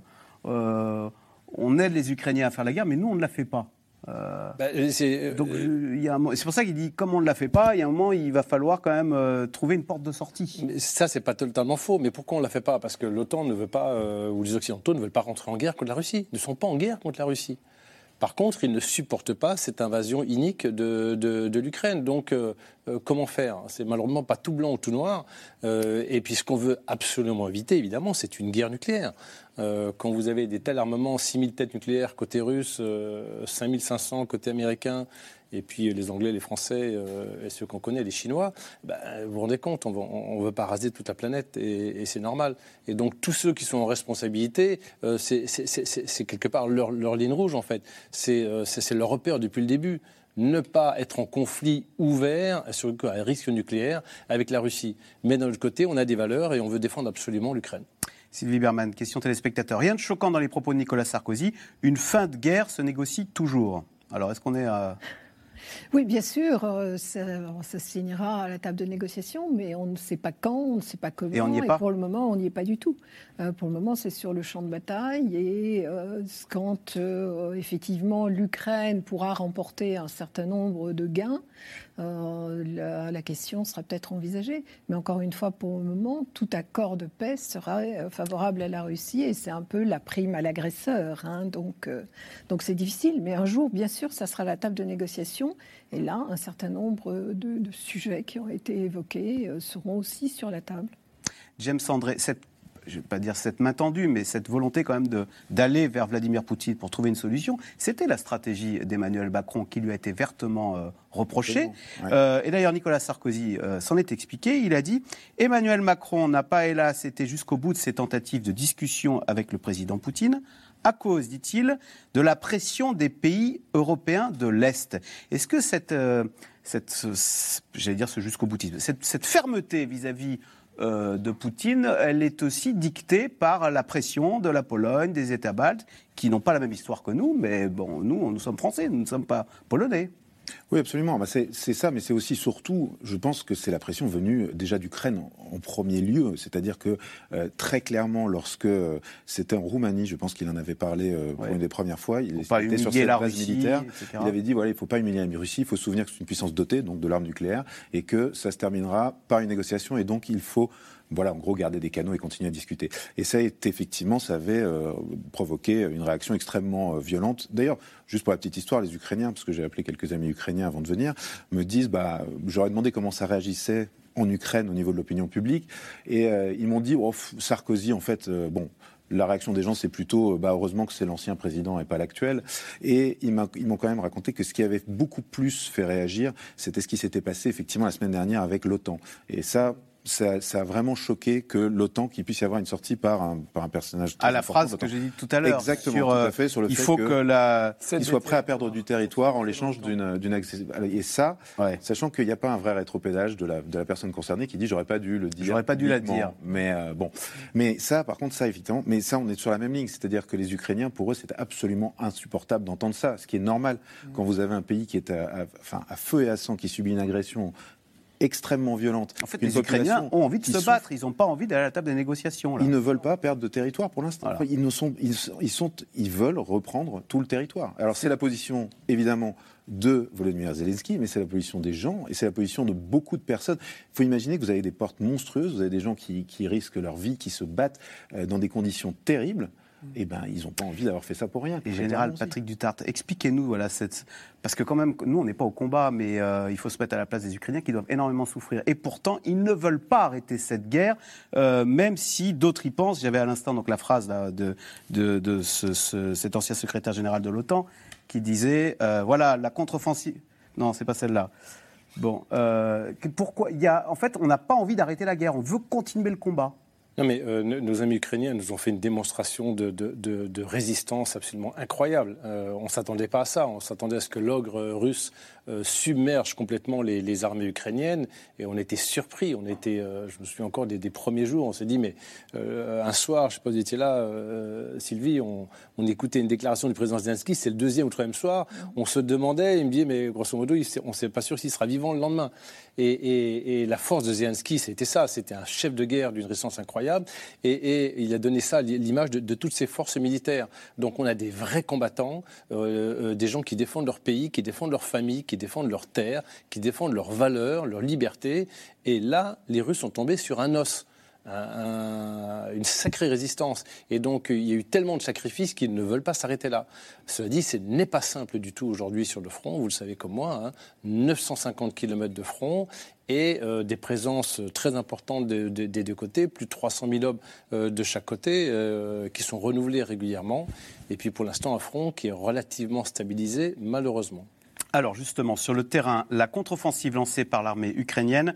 euh, on aide les Ukrainiens à faire la guerre, mais nous, on ne la fait pas. Euh, bah, c'est, donc c'est pour ça qu'il dit, comme on ne la fait pas, il y a un moment, il va falloir quand même trouver une porte de sortie. Mais ça, c'est pas totalement faux. Mais pourquoi on ne la fait pas? Parce que l'OTAN ne veut pas, ou les Occidentaux ne veulent pas rentrer en guerre contre la Russie, ne sont pas en guerre contre la Russie. Par contre, ils ne supportent pas cette invasion inique de, l'Ukraine. Donc, euh, euh, comment faire? C'est malheureusement pas tout blanc ou tout noir. Euh, et puis, ce qu'on veut absolument éviter, évidemment, c'est une guerre nucléaire. Quand vous avez des tels armements, 6000 têtes nucléaires côté russe, 5500 côté américain, et puis les Anglais, les Français euh, et ceux qu'on connaît, les Chinois, ben, vous vous rendez compte, on ne veut pas raser toute la planète et, c'est normal. Et donc tous ceux qui sont en responsabilité, euh, c'est quelque part leur, ligne rouge en fait. Euh, c'est leur repère depuis le début ne pas être en conflit ouvert sur un risque nucléaire avec la Russie. Mais d'un autre côté, on a des valeurs et on veut défendre absolument l'Ukraine. Sylvie Berman, question téléspectateur. Rien de choquant dans les propos de Nicolas Sarkozy. Une fin de guerre se négocie toujours. Alors, est-ce qu'on est à oui, bien sûr, euh, ça, signera à la table de négociation, mais on ne sait pas quand, on ne sait pas comment. Et on n'y est pas Pour le moment, on n'y est pas du tout. Euh, pour le moment, c'est sur le champ de bataille. Et euh, quand effectivement l'Ukraine pourra remporter un certain nombre de gains, la, la, question sera peut-être envisagée. Mais encore une fois, pour le moment, tout accord de paix sera favorable à la Russie et c'est un peu la prime à l'agresseur. Hein. donc, donc c'est difficile. Mais un jour, bien sûr, ça sera la table de négociation. Et là, un certain nombre de, de sujets qui ont été évoqués seront aussi sur la table. James André, cette je ne vais pas dire cette main tendue, mais cette volonté quand même d'aller vers Vladimir Poutine pour trouver une solution, c'était la stratégie d'Emmanuel Macron qui lui a été vertement euh, reprochée. Euh, et d'ailleurs, Nicolas Sarkozy euh, s'en est expliqué. Il a dit Emmanuel Macron n'a pas, hélas, été jusqu'au bout de ses tentatives de discussion avec le président Poutine à cause, dit-il, de la pression des pays européens de l'Est. Est-ce que cette, cette j'allais dire ce jusqu'au boutisme, cette, cette fermeté vis-à-vis vis à vis de Poutine, elle est aussi dictée par la pression de la Pologne, des États baltes, qui n'ont pas la même histoire que nous, mais bon, nous, nous sommes français, nous ne sommes pas polonais. Oui, absolument. Bah, c'est ça, mais c'est aussi surtout, je pense que c'est la pression venue déjà d'Ukraine en, premier lieu. C'est-à-dire que euh, très clairement, lorsque euh, c'était en Roumanie, je pense qu'il en avait parlé euh, pour une des premières fois, il était sur cette base militaire. Il avait dit voilà, il ne faut pas humilier la Russie, il faut se souvenir que c'est une puissance dotée, donc de l'arme nucléaire, et que ça se terminera par une négociation, et donc il faut voilà, en gros, garder des canaux et continuer à discuter. Et ça, effectivement, ça avait euh, provoqué une réaction extrêmement euh, violente. D'ailleurs, juste pour la petite histoire, les Ukrainiens, parce que j'ai appelé quelques amis ukrainiens avant de venir, me disent, bah, j'aurais demandé comment ça réagissait en Ukraine au niveau de l'opinion publique, et euh, ils m'ont dit, oh, Sarkozy, en fait, bon, la réaction des gens, c'est plutôt bah, heureusement que c'est l'ancien président et pas l'actuel. Et ils m'ont quand même raconté que ce qui avait beaucoup plus fait réagir, c'était ce qui s'était passé effectivement la semaine dernière avec l'OTAN. Et ça, ça, a vraiment choqué que l'OTAN, qu'il puisse y avoir une sortie par un, par un personnage. À la phrase que j'ai dit tout à l'heure. Exactement, sur, tout à fait, sur le il fait faut que, la... qu'il soit prêt à perdre du territoire en l'échange d'une, d'une Et ça, sachant qu'il n'y a pas un vrai rétropédage de la, de la personne concernée qui dit j'aurais pas dû le dire. J'aurais pas dû la dire. Mais euh, bon. Mais ça, par contre, ça, évidemment, mais ça, on est sur la même ligne. C'est-à-dire que les Ukrainiens, pour eux, c'est absolument insupportable d'entendre ça. Ce qui est normal quand vous avez un pays qui est à, enfin, à feu et à sang, qui subit une agression extrêmement violente. En fait, les Ukrainiens ont envie de se battre, ils n'ont pas envie d'aller à la table des négociations. Ils ne veulent pas perdre de territoire pour l'instant. Ils, sont, ils, sont, ils veulent reprendre tout le territoire. Alors c'est la position, évidemment, de Volodymyr Zelensky, mais c'est la position des gens et c'est la position de beaucoup de personnes. Il faut imaginer que vous avez des portes monstrueuses, vous avez des gens qui, qui risquent leur vie, qui se battent euh, dans des conditions terribles eh ben, ils n'ont pas envie d'avoir fait ça pour rien. Et général Patrick Dutart, expliquez-nous, voilà, cette... parce que quand même, nous, on n'est pas au combat, mais euh, il faut se mettre à la place des Ukrainiens qui doivent énormément souffrir. Et pourtant, ils ne veulent pas arrêter cette guerre, euh, même si d'autres y pensent. J'avais à l'instant donc la phrase de, de, cet ancien secrétaire général de l'OTAN qui disait, euh, voilà, la contre-offensive. Non, c'est pas celle-là. Bon, pourquoi il y a, en fait, on n'a pas envie d'arrêter la guerre. On veut continuer le combat. Non, mais euh, nos amis ukrainiens nous ont fait une démonstration de, résistance absolument incroyable. Euh, on ne s'attendait pas à ça. On s'attendait à ce que l'ogre russe euh, submerge complètement les, armées ukrainiennes. Et on était surpris. On était, je me souviens encore des, premiers jours, on s'est dit, mais un soir, je ne sais pas si vous étiez là, Sylvie, on, on, écoutait une déclaration du président Zelensky, c'est le deuxième ou troisième soir. On se demandait, il me dit, mais grosso modo, on ne sait pas sûr s'il sera vivant le lendemain. Et, et, la force de Zelensky, c'était ça. C'était un chef de guerre d'une résistance incroyable et, il a donné ça, l'image de, toutes ces forces militaires. Donc on a des vrais combattants, euh, euh, des gens qui défendent leur pays, qui défendent leur famille, qui défendent leur terre, qui défendent leurs valeurs, leur liberté. Et là, les Russes sont tombés sur un os une sacrée résistance. Et donc, il y a eu tellement de sacrifices qu'ils ne veulent pas s'arrêter là. Cela dit, ce n'est pas simple du tout aujourd'hui sur le front, vous le savez comme moi, 950 hein. km de front et euh, des présences très importantes des deux côtés, plus de 300 000 hommes euh, de chaque côté, euh, qui sont renouvelés régulièrement. Et puis pour l'instant, un front qui est relativement stabilisé, malheureusement. Alors justement, sur le terrain, la contre-offensive lancée par l'armée ukrainienne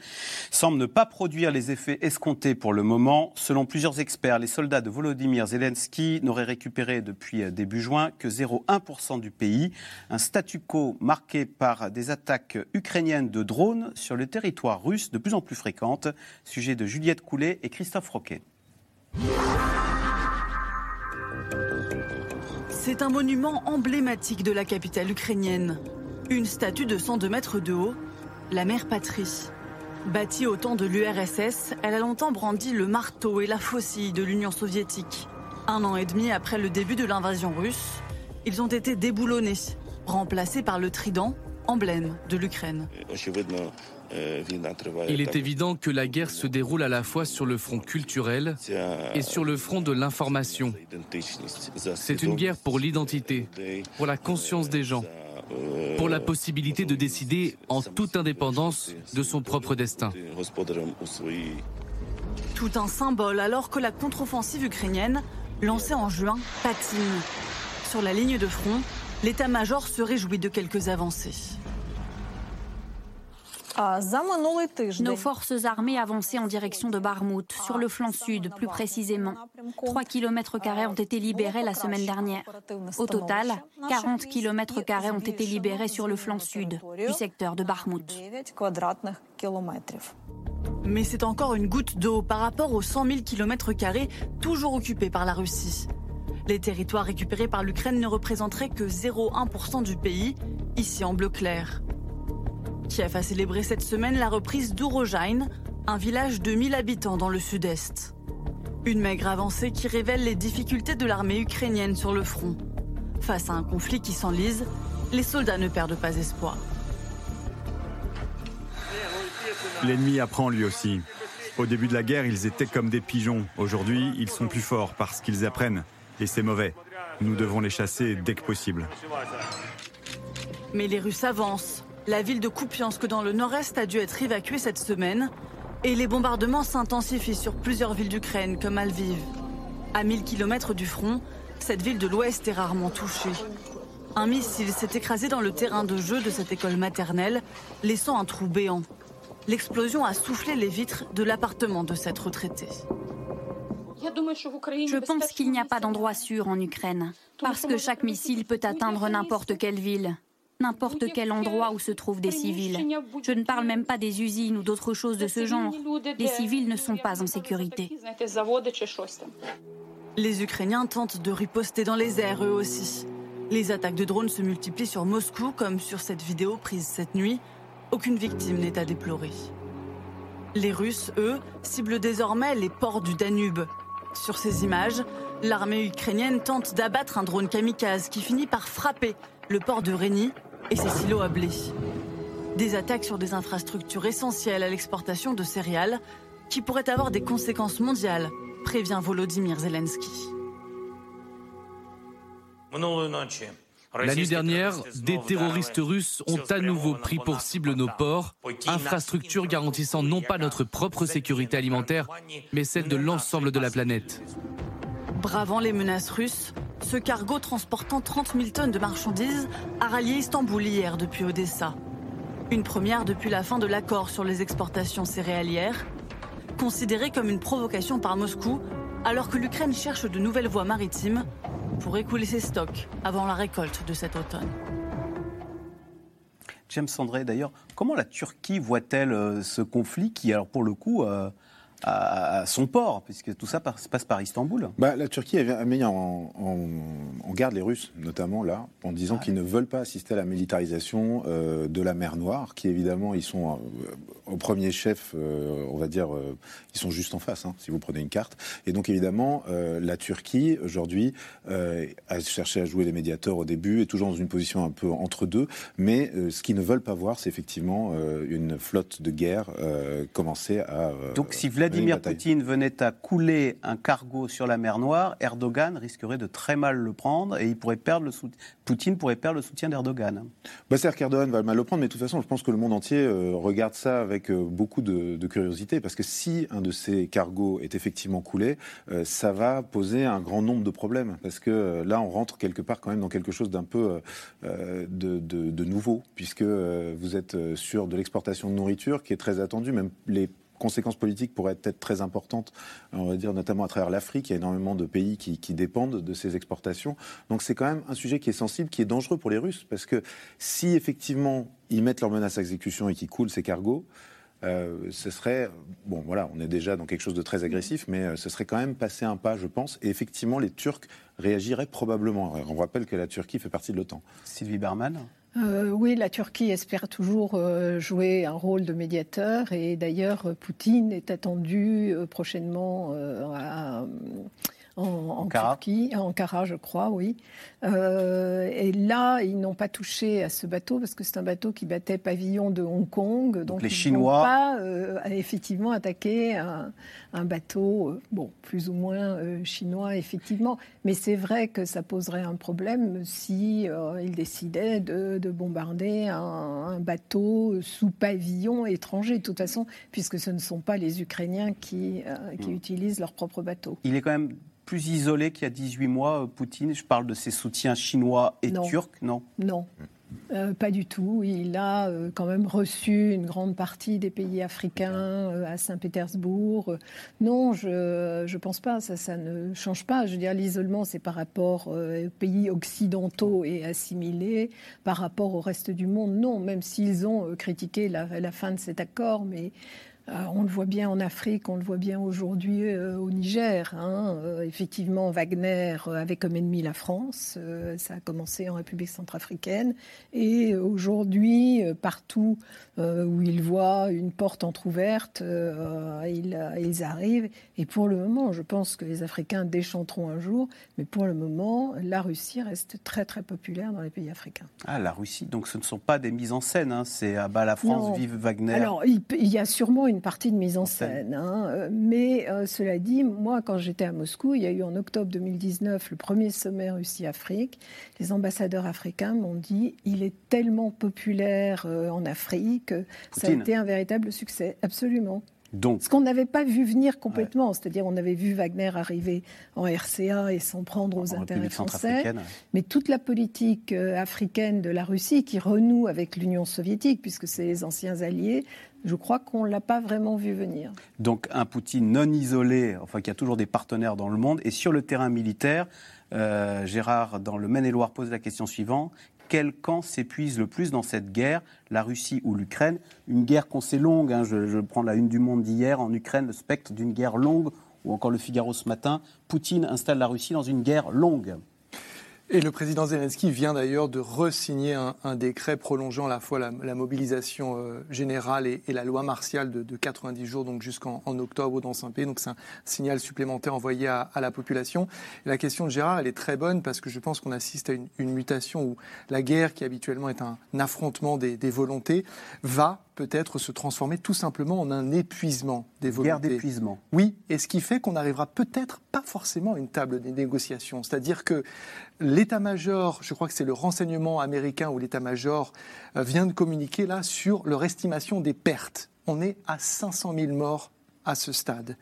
semble ne pas produire les effets escomptés pour le moment. Selon plusieurs experts, les soldats de Volodymyr Zelensky n'auraient récupéré depuis euh, début juin que 0,1% du pays, un statu quo marqué par des attaques ukrainiennes de drones sur le territoire russe de plus en plus fréquentes. Sujet de Juliette Coulet et Christophe Roquet. C'est un monument emblématique de la capitale ukrainienne. Une statue de 102 mètres de haut, la mère patrie. Bâtie au temps de l'URSS, elle a longtemps brandi le marteau et la faucille de l'Union soviétique. Un an et demi après le début de l'invasion russe, ils ont été déboulonnés, remplacés par le trident, emblème de l'Ukraine. Il est évident que la guerre se déroule à la fois sur le front culturel et sur le front de l'information. C'est une guerre pour l'identité, pour la conscience des gens, pour la possibilité de décider en toute indépendance de son propre destin. Tout un symbole alors que la contre-offensive ukrainienne, lancée en juin, patine. Sur la ligne de front, l'état-major se réjouit de quelques avancées. Nos forces armées avançaient en direction de Barmout, sur le flanc sud plus précisément. 3 km ont été libérés la semaine dernière. Au total, 40 km ont été libérés sur le flanc sud du secteur de Barmout. Mais c'est encore une goutte d'eau par rapport aux 100 000 km toujours occupés par la Russie. Les territoires récupérés par l'Ukraine ne représenteraient que 0,1% du pays, ici en bleu clair. Kiev a célébré cette semaine la reprise d'Urojain, un village de 1000 habitants dans le sud-est. Une maigre avancée qui révèle les difficultés de l'armée ukrainienne sur le front. Face à un conflit qui s'enlise, les soldats ne perdent pas espoir. L'ennemi apprend lui aussi. Au début de la guerre, ils étaient comme des pigeons. Aujourd'hui, ils sont plus forts parce qu'ils apprennent. Et c'est mauvais. Nous devons les chasser dès que possible. Mais les Russes avancent. La ville de Kupiansk dans le nord-est a dû être évacuée cette semaine et les bombardements s'intensifient sur plusieurs villes d'Ukraine comme Alviv. À 1000 km du front, cette ville de l'ouest est rarement touchée. Un missile s'est écrasé dans le terrain de jeu de cette école maternelle, laissant un trou béant. L'explosion a soufflé les vitres de l'appartement de cette retraitée. Je pense qu'il n'y a pas d'endroit sûr en Ukraine, parce que chaque missile peut atteindre n'importe quelle ville n'importe quel endroit où se trouvent des civils. Je ne parle même pas des usines ou d'autres choses de ce genre. Les civils ne sont pas en sécurité. Les Ukrainiens tentent de riposter dans les airs eux aussi. Les attaques de drones se multiplient sur Moscou comme sur cette vidéo prise cette nuit. Aucune victime n'est à déplorer. Les Russes, eux, ciblent désormais les ports du Danube. Sur ces images, l'armée ukrainienne tente d'abattre un drone kamikaze qui finit par frapper le port de Rény et ses silos à blé. Des attaques sur des infrastructures essentielles à l'exportation de céréales qui pourraient avoir des conséquences mondiales, prévient Volodymyr Zelensky. La nuit dernière, des terroristes russes ont à nouveau pris pour cible nos ports, infrastructures garantissant non pas notre propre sécurité alimentaire, mais celle de l'ensemble de la planète. Bravant les menaces russes, ce cargo transportant 30 000 tonnes de marchandises a rallié Istanbul hier depuis Odessa. Une première depuis la fin de l'accord sur les exportations céréalières, considérée comme une provocation par Moscou, alors que l'Ukraine cherche de nouvelles voies maritimes pour écouler ses stocks avant la récolte de cet automne. James Sandré, d'ailleurs, comment la Turquie voit-elle euh, ce conflit qui, alors pour le coup, euh, à, son port, puisque tout ça passe, par Istanbul. Bah, la Turquie a mis en, garde les Russes, notamment là, en disant qu'ils ne veulent pas assister à la militarisation euh, de la mer Noire, qui évidemment, ils sont euh, au premier chef, euh, on va dire, ils sont juste en face, hein, si vous prenez une carte. Et donc évidemment, la Turquie, aujourd'hui, a cherché à jouer les médiateurs au début, est toujours dans une position un peu entre deux, mais ce qu'ils ne veulent pas voir, c'est effectivement une flotte de guerre commencer à... donc si Vladimir Poutine venait à couler un cargo sur la mer Noire, Erdogan risquerait de très mal le prendre et il pourrait perdre le Poutine pourrait perdre le soutien d'Erdogan. Bah, C'est-à-dire qu'Erdogan va mal le prendre, mais de toute façon, je pense que le monde entier euh, regarde ça avec euh, beaucoup de, curiosité, parce que si un de ces cargos est effectivement coulé, euh, ça va poser un grand nombre de problèmes, parce que là, on rentre quelque part quand même dans quelque chose d'un peu de, de, nouveau, puisque vous êtes sur de l'exportation de nourriture qui est très attendue, même les conséquences politiques pourraient être très importantes, on va dire notamment à travers l'Afrique. Il y a énormément de pays qui, dépendent de ces exportations. Donc c'est quand même un sujet qui est sensible, qui est dangereux pour les Russes, parce que si effectivement ils mettent leurs menaces à exécution et qu'ils coulent ces cargos, euh, ce serait, bon voilà, on est déjà dans quelque chose de très agressif, mais euh, ce serait quand même passer un pas, je pense. Et effectivement, les Turcs réagiraient probablement. On rappelle que la Turquie fait partie de l'OTAN. Sylvie Berman euh, oui, la Turquie espère toujours euh, jouer un rôle de médiateur. Et d'ailleurs Poutine est attendu euh, prochainement à, en, Turquie, à Ankara, je crois, oui. Euh, et là, ils n'ont pas touché à ce bateau parce que c'est un bateau qui battait pavillon de Hong Kong. Donc, les ils Chinois. n'ont pas euh, effectivement attaqué un, un bateau, euh, bon, plus ou moins chinois, effectivement. Mais c'est vrai que ça poserait un problème si ils décidaient de, de bombarder un, un bateau sous pavillon étranger. De toute façon, puisque ce ne sont pas les Ukrainiens qui, euh, qui Mm. utilisent leur propre bateau. Il est quand même plus isolé qu'il y a 18 mois, euh, Poutine. Je parle de ses soutiens chinois et Non. turcs, non? Non. Euh, pas du tout. Il a euh, quand même reçu une grande partie des pays africains euh, à Saint-Pétersbourg. Non, je ne pense pas. Ça, ça ne change pas. Je veux dire, l'isolement, c'est par rapport aux pays occidentaux et assimilés, par rapport au reste du monde. Non, même s'ils ont critiqué la, la fin de cet accord, mais on le voit bien en Afrique, on le voit bien aujourd'hui euh, au Niger. hein. Euh, effectivement, Wagner euh, avait comme ennemi la France. Ça a commencé en République centrafricaine. Et aujourd'hui, partout où ils voient une porte entr'ouverte, ils, ils arrivent. Et pour le moment, je pense que les Africains déchanteront un jour. Mais pour le moment, la Russie reste très très populaire dans les pays africains. Ah, la Russie. Donc ce ne sont pas des mises en scène. hein. C'est ah bah, la France, Non. vive Wagner. Alors, il, il y a sûrement une partie de mise en scène. hein, mais euh, cela dit, moi, quand j'étais à Moscou, il y a eu en octobre 2019 le premier sommet Russie-Afrique. Les ambassadeurs africains m'ont dit il est tellement populaire euh, en Afrique, ça a été un véritable succès. Absolument. Donc, Ce qu'on n'avait pas vu venir complètement, c'est-à-dire on avait vu Wagner arriver en RCA et s'en prendre aux en intérêts français. Mais toute la politique euh, africaine de la Russie qui renoue avec l'Union soviétique, puisque c'est les anciens alliés, je crois qu'on ne l'a pas vraiment vu venir. Donc un Poutine non isolé, enfin qui a toujours des partenaires dans le monde. Et sur le terrain militaire, euh, Gérard, dans le Maine-et-Loire, pose la question suivante. Quel camp s'épuise le plus dans cette guerre, la Russie ou l'Ukraine? Une guerre qu'on sait longue, hein, je, je prends la une du monde d'hier, en Ukraine, le spectre d'une guerre longue, ou encore le Figaro ce matin, Poutine installe la Russie dans une guerre longue. Et le président Zelensky vient d'ailleurs de resigner un, un décret prolongeant à la fois la, mobilisation euh, générale et, et la loi martiale de, de 90 jours, donc jusqu'en en octobre dans saint pays. Donc c'est un signal supplémentaire envoyé à, à la population. La question de Gérard, elle est très bonne parce que je pense qu'on assiste à une, une mutation où la guerre, qui habituellement est un affrontement des, des volontés, va peut-être se transformer tout simplement en un épuisement des volontés. Guerre d'épuisement. Oui, et ce qui fait qu'on n'arrivera peut-être pas forcément à une table des négociations. C'est-à-dire que l'état-major, je crois que c'est le renseignement américain ou l'état-major, euh, vient de communiquer là sur leur estimation des pertes. On est à 500 000 morts à ce stade.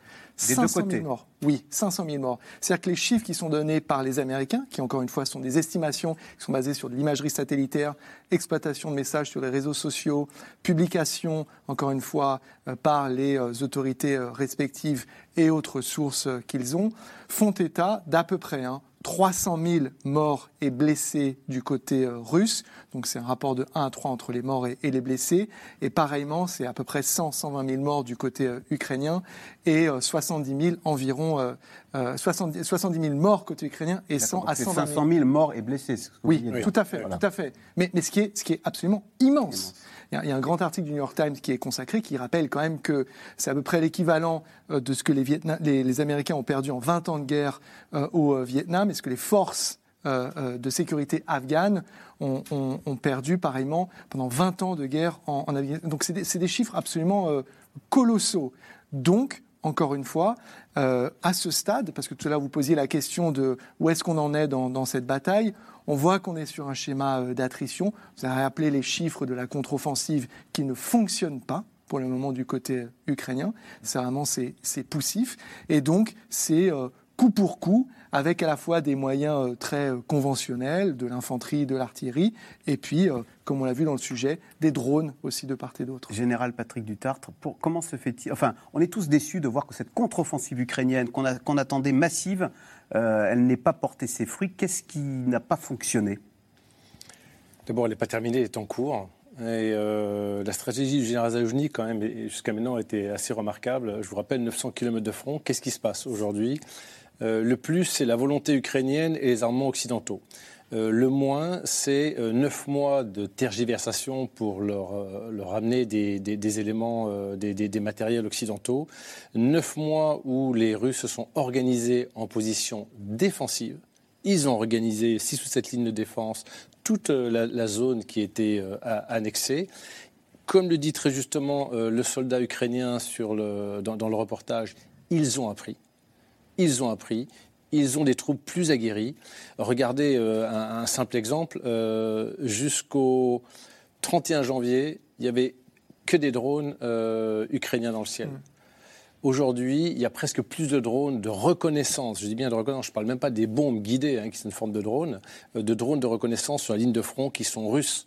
Des deux 500 000 côtés. morts. Oui, 500 000 morts. C'est-à-dire que les chiffres qui sont donnés par les Américains, qui encore une fois sont des estimations qui sont basées sur de l'imagerie satellitaire, exploitation de messages sur les réseaux sociaux, publication, encore une fois, euh, par les euh, autorités euh, respectives et autres sources qu'ils ont, font état d'à peu près hein, 300 000 morts et blessés du côté euh, russe. Donc c'est un rapport de 1 à 3 entre les morts et, et les blessés. Et pareillement, c'est à peu près 100, 120 000 morts du côté euh, ukrainien et euh, 70 000 environ, euh, euh, 70, 70 000 morts côté ukrainien et 100 D'accord, à donc c'est 120 000. 500 000 morts et blessés. ce que Oui, dire. tout à fait, Voilà. tout à fait. Mais, mais ce, qui est, ce qui est absolument immense. Il y a un grand article du New York Times qui est consacré, qui rappelle quand même que c'est à peu près l'équivalent euh, de ce que les, Américains ont perdu en 20 ans de guerre euh, au euh, Vietnam, et ce que les forces de sécurité afghanes ont, perdu pareillement pendant 20 ans de guerre en, Afghanistan. Donc c'est des, chiffres absolument colossaux. Donc, encore une fois, à ce stade, parce que tout à l'heure vous posiez la question de où est-ce qu'on en est dans cette bataille, on voit qu'on est sur un schéma euh, d'attrition. Vous avez rappelé les chiffres de la contre-offensive qui ne fonctionnent pas pour le moment du côté euh, ukrainien. C'est vraiment c'est poussif et donc c'est euh, coup pour coup avec à la fois des moyens très conventionnels, de l'infanterie, de l'artillerie, et puis, comme on l'a vu dans le sujet, des drones aussi de part et d'autre. Général Patrick Dutartre, pour, comment se fait-il Enfin, on est tous déçus de voir que cette contre-offensive ukrainienne qu'on attendait massive, euh, elle n'est pas porté ses fruits. Qu'est-ce qui n'a pas fonctionné? D'abord, elle n'est pas terminée, elle est en cours. Et euh, la stratégie du général Zaloujny, quand même, jusqu'à maintenant, a été assez remarquable. Je vous rappelle, 900 km de front. Qu'est-ce qui se passe aujourd'hui? Euh, Le plus, c'est la volonté ukrainienne et les armements occidentaux. Le moins, c'est neuf mois de tergiversation pour leur, leur amener des, éléments, des, des, matériels occidentaux. Neuf mois où les Russes se sont organisés en position défensive. Ils ont organisé six ou sept lignes de défense, toute la, zone qui était annexée. Comme le dit très justement le soldat ukrainien le, dans le reportage, ils ont appris. Ils ont appris. Ils ont des troupes plus aguerries. Regardez euh, un, simple exemple. Euh, jusqu'au 31 janvier, il n'y avait que des drones euh, ukrainiens dans le ciel. Mmh. Aujourd'hui, il y a presque plus de drones de reconnaissance. Je dis bien de reconnaissance, je ne parle même pas des bombes guidées, hein, qui sont une forme de drone, de drones de reconnaissance sur la ligne de front qui sont russes.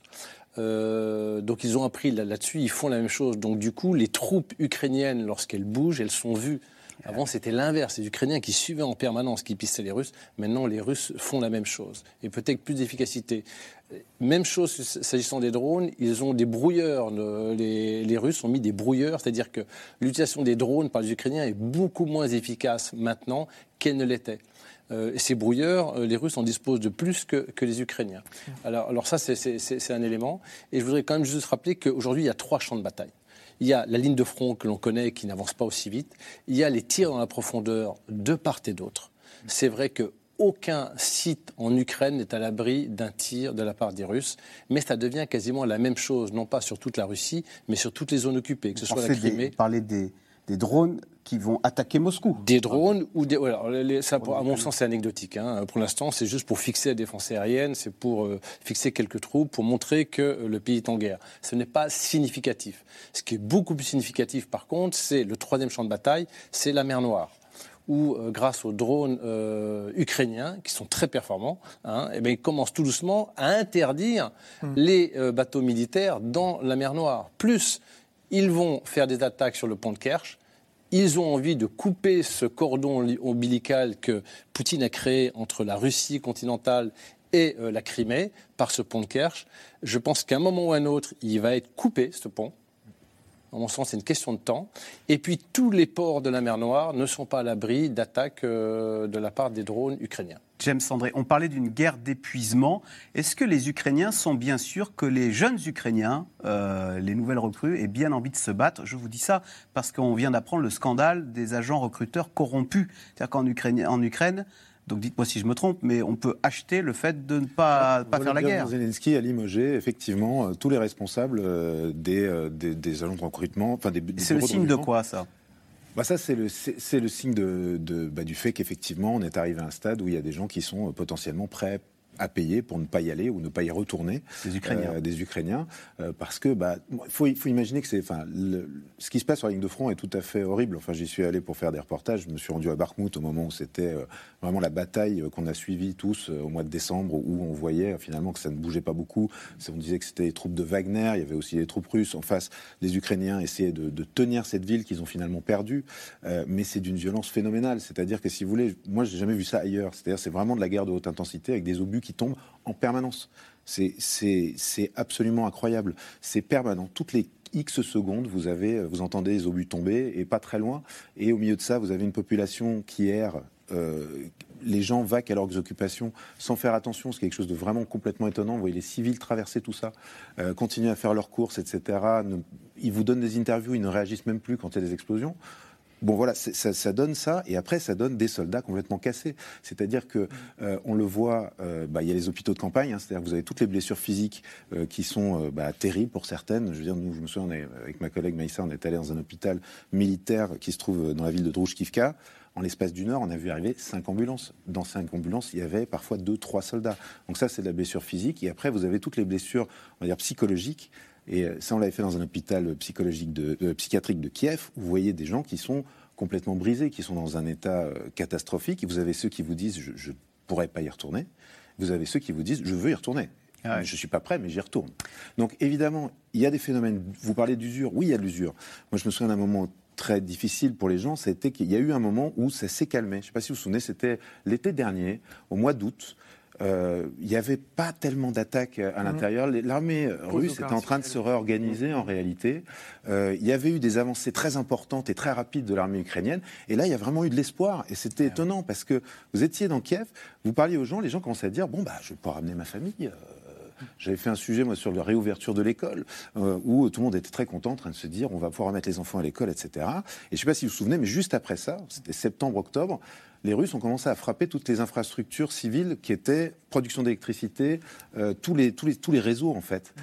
donc ils ont appris là-dessus, ils font la même chose. Donc du coup, les troupes ukrainiennes, lorsqu'elles bougent, elles sont vues. Avant, c'était l'inverse. Les Ukrainiens qui suivaient en permanence, qui pissaient les Russes. Maintenant, les Russes font la même chose. Et peut-être plus d'efficacité. Même chose s'agissant des drones, ils ont des brouilleurs. Les, les Russes ont mis des brouilleurs, c'est-à-dire que l'utilisation des drones par les Ukrainiens est beaucoup moins efficace maintenant qu'elle ne l'était. Euh, ces brouilleurs, euh, les Russes en disposent de plus que, que les Ukrainiens. Alors, alors ça, c'est un élément. Et je voudrais quand même juste rappeler qu'aujourd'hui, il y a trois champs de bataille. Il y a la ligne de front que l'on connaît qui n'avance pas aussi vite. Il y a les tirs dans la profondeur de part et d'autre. C'est vrai que aucun site en Ukraine n'est à l'abri d'un tir de la part des Russes, mais ça devient quasiment la même chose, non pas sur toute la Russie, mais sur toutes les zones occupées, que ce soit la Crimée. parler des, des drones qui vont attaquer Moscou. Des drones ou des. ça, à mon sens, c'est anecdotique. Hein. Pour l'instant, c'est juste pour fixer la défense aérienne, c'est pour euh, fixer quelques troupes, pour montrer que euh, le pays est en guerre. Ce n'est pas significatif. Ce qui est beaucoup plus significatif, par contre, c'est le troisième champ de bataille, c'est la mer Noire où, euh, grâce aux drones ukrainiens, qui sont très performants, hein, eh bien, ils commencent tout doucement à interdire hmm. les bateaux militaires dans la mer Noire. Plus, ils vont faire des attaques sur le pont de Kerch. Ils ont envie de couper ce cordon ombilical que Poutine a créé entre la Russie continentale et euh, la Crimée par ce pont de Kerch. Je pense qu'à un moment ou à un autre, il va être coupé, ce pont. En mon sens, c'est une question de temps. Et puis, tous les ports de la mer Noire ne sont pas à l'abri d'attaques euh, de la part des drones ukrainiens. James André, on parlait d'une guerre d'épuisement. Est-ce que les Ukrainiens sont bien sûrs que les jeunes Ukrainiens, euh, les nouvelles recrues, aient bien envie de se battre? Je vous dis ça parce qu'on vient d'apprendre le scandale des agents recruteurs corrompus. C'est-à-dire qu'en Ukraine, en Ukraine donc dites-moi si je me trompe, mais on peut acheter le fait de ne pas, pas faire la guerre. Zelensky a limogé effectivement euh, tous les responsables euh, des, des, agents de recrutement. Enfin, des, C'est le signe de quoi ça? Bah ça, c'est le, signe de, bah, du fait qu'effectivement, on est arrivé à un stade où il y a des gens qui sont potentiellement prêts à payer pour ne pas y aller ou ne pas y retourner. Des Ukrainiens. Euh, des Ukrainiens euh, parce que, bah, faut, faut imaginer que c'est, enfin, ce qui se passe sur la ligne de front est tout à fait horrible. Enfin, j'y suis allé pour faire des reportages. Je me suis rendu à Bakhmut au moment où c'était euh, vraiment la bataille qu'on a suivie tous au mois de décembre, où on voyait finalement que ça ne bougeait pas beaucoup. On disait que c'était les troupes de Wagner. Il y avait aussi les troupes russes en face. Les Ukrainiens essayaient de, de tenir cette ville qu'ils ont finalement perdue, mais c'est d'une violence phénoménale. C'est-à-dire que si vous voulez, moi, j'ai jamais vu ça ailleurs. C'est-à-dire, c'est vraiment de la guerre de haute intensité avec des obus qui tombent en permanence. C'est absolument incroyable. C'est permanent. Toutes les X secondes, vous, avez, vous entendez les obus tomber, et pas très loin. Et au milieu de ça, vous avez une population qui erre. Euh, les gens vaquent à leurs occupations sans faire attention, c'est quelque chose de vraiment complètement étonnant. Vous voyez les civils traverser tout ça, euh, continuer à faire leurs courses, etc. ils vous donnent des interviews, ils ne réagissent même plus quand il y a des explosions. Bon voilà, ça, donne ça, et après ça donne des soldats complètement cassés. C'est-à-dire que euh, on le voit, euh, bah, il y a les hôpitaux de campagne, hein, c'est-à-dire que vous avez toutes les blessures physiques euh, qui sont bah, terribles pour certaines. Je veux dire, nous, je me souviens, avec ma collègue Maïssa, on est allé dans un hôpital militaire qui se trouve dans la ville de Drouchkivka. En l'espace d'une heure, on a vu arriver cinq ambulances. Dans cinq ambulances, il y avait parfois deux, trois soldats. Donc ça, c'est de la blessure physique. Et après, vous avez toutes les blessures, on va dire psychologiques et euh, ça, on l'avait fait dans un hôpital psychologique de, euh, psychiatrique de Kiev, où vous voyez des gens qui sont complètement brisés, qui sont dans un état euh, catastrophique. Et vous avez ceux qui vous disent je ne pourrais pas y retourner. Vous avez ceux qui vous disent je veux y retourner. Ah je ne suis pas prêt, mais j'y retourne. Donc évidemment, il y a des phénomènes. Vous parlez d'usure. Oui, il y a de l'usure. Moi, je me souviens d'un moment très difficile pour les gens, c'était qu'il y a eu un moment où ça s'est calmé. Je ne sais pas si vous vous souvenez, c'était l'été dernier, au mois d'août. Il n'y avait pas tellement d'attaques à l'intérieur. L'armée russe était en train de se réorganiser en réalité. il y avait eu des avancées très importantes et très rapides de l'armée ukrainienne. Et là, il y a vraiment eu de l'espoir. Et c'était étonnant parce que vous étiez dans Kiev, vous parliez aux gens, les gens commençaient à dire bon, bah, je vais pouvoir ramener ma famille. J'avais fait un sujet, moi, sur la réouverture de l'école, euh, où tout le monde était très content, en train de se dire on va pouvoir remettre les enfants à l'école, etc. Et je ne sais pas si vous vous souvenez, mais juste après ça, c'était septembre-octobre, les Russes ont commencé à frapper toutes les infrastructures civiles qui étaient production d'électricité, euh, tous, les, tous, les, tous les réseaux, en fait.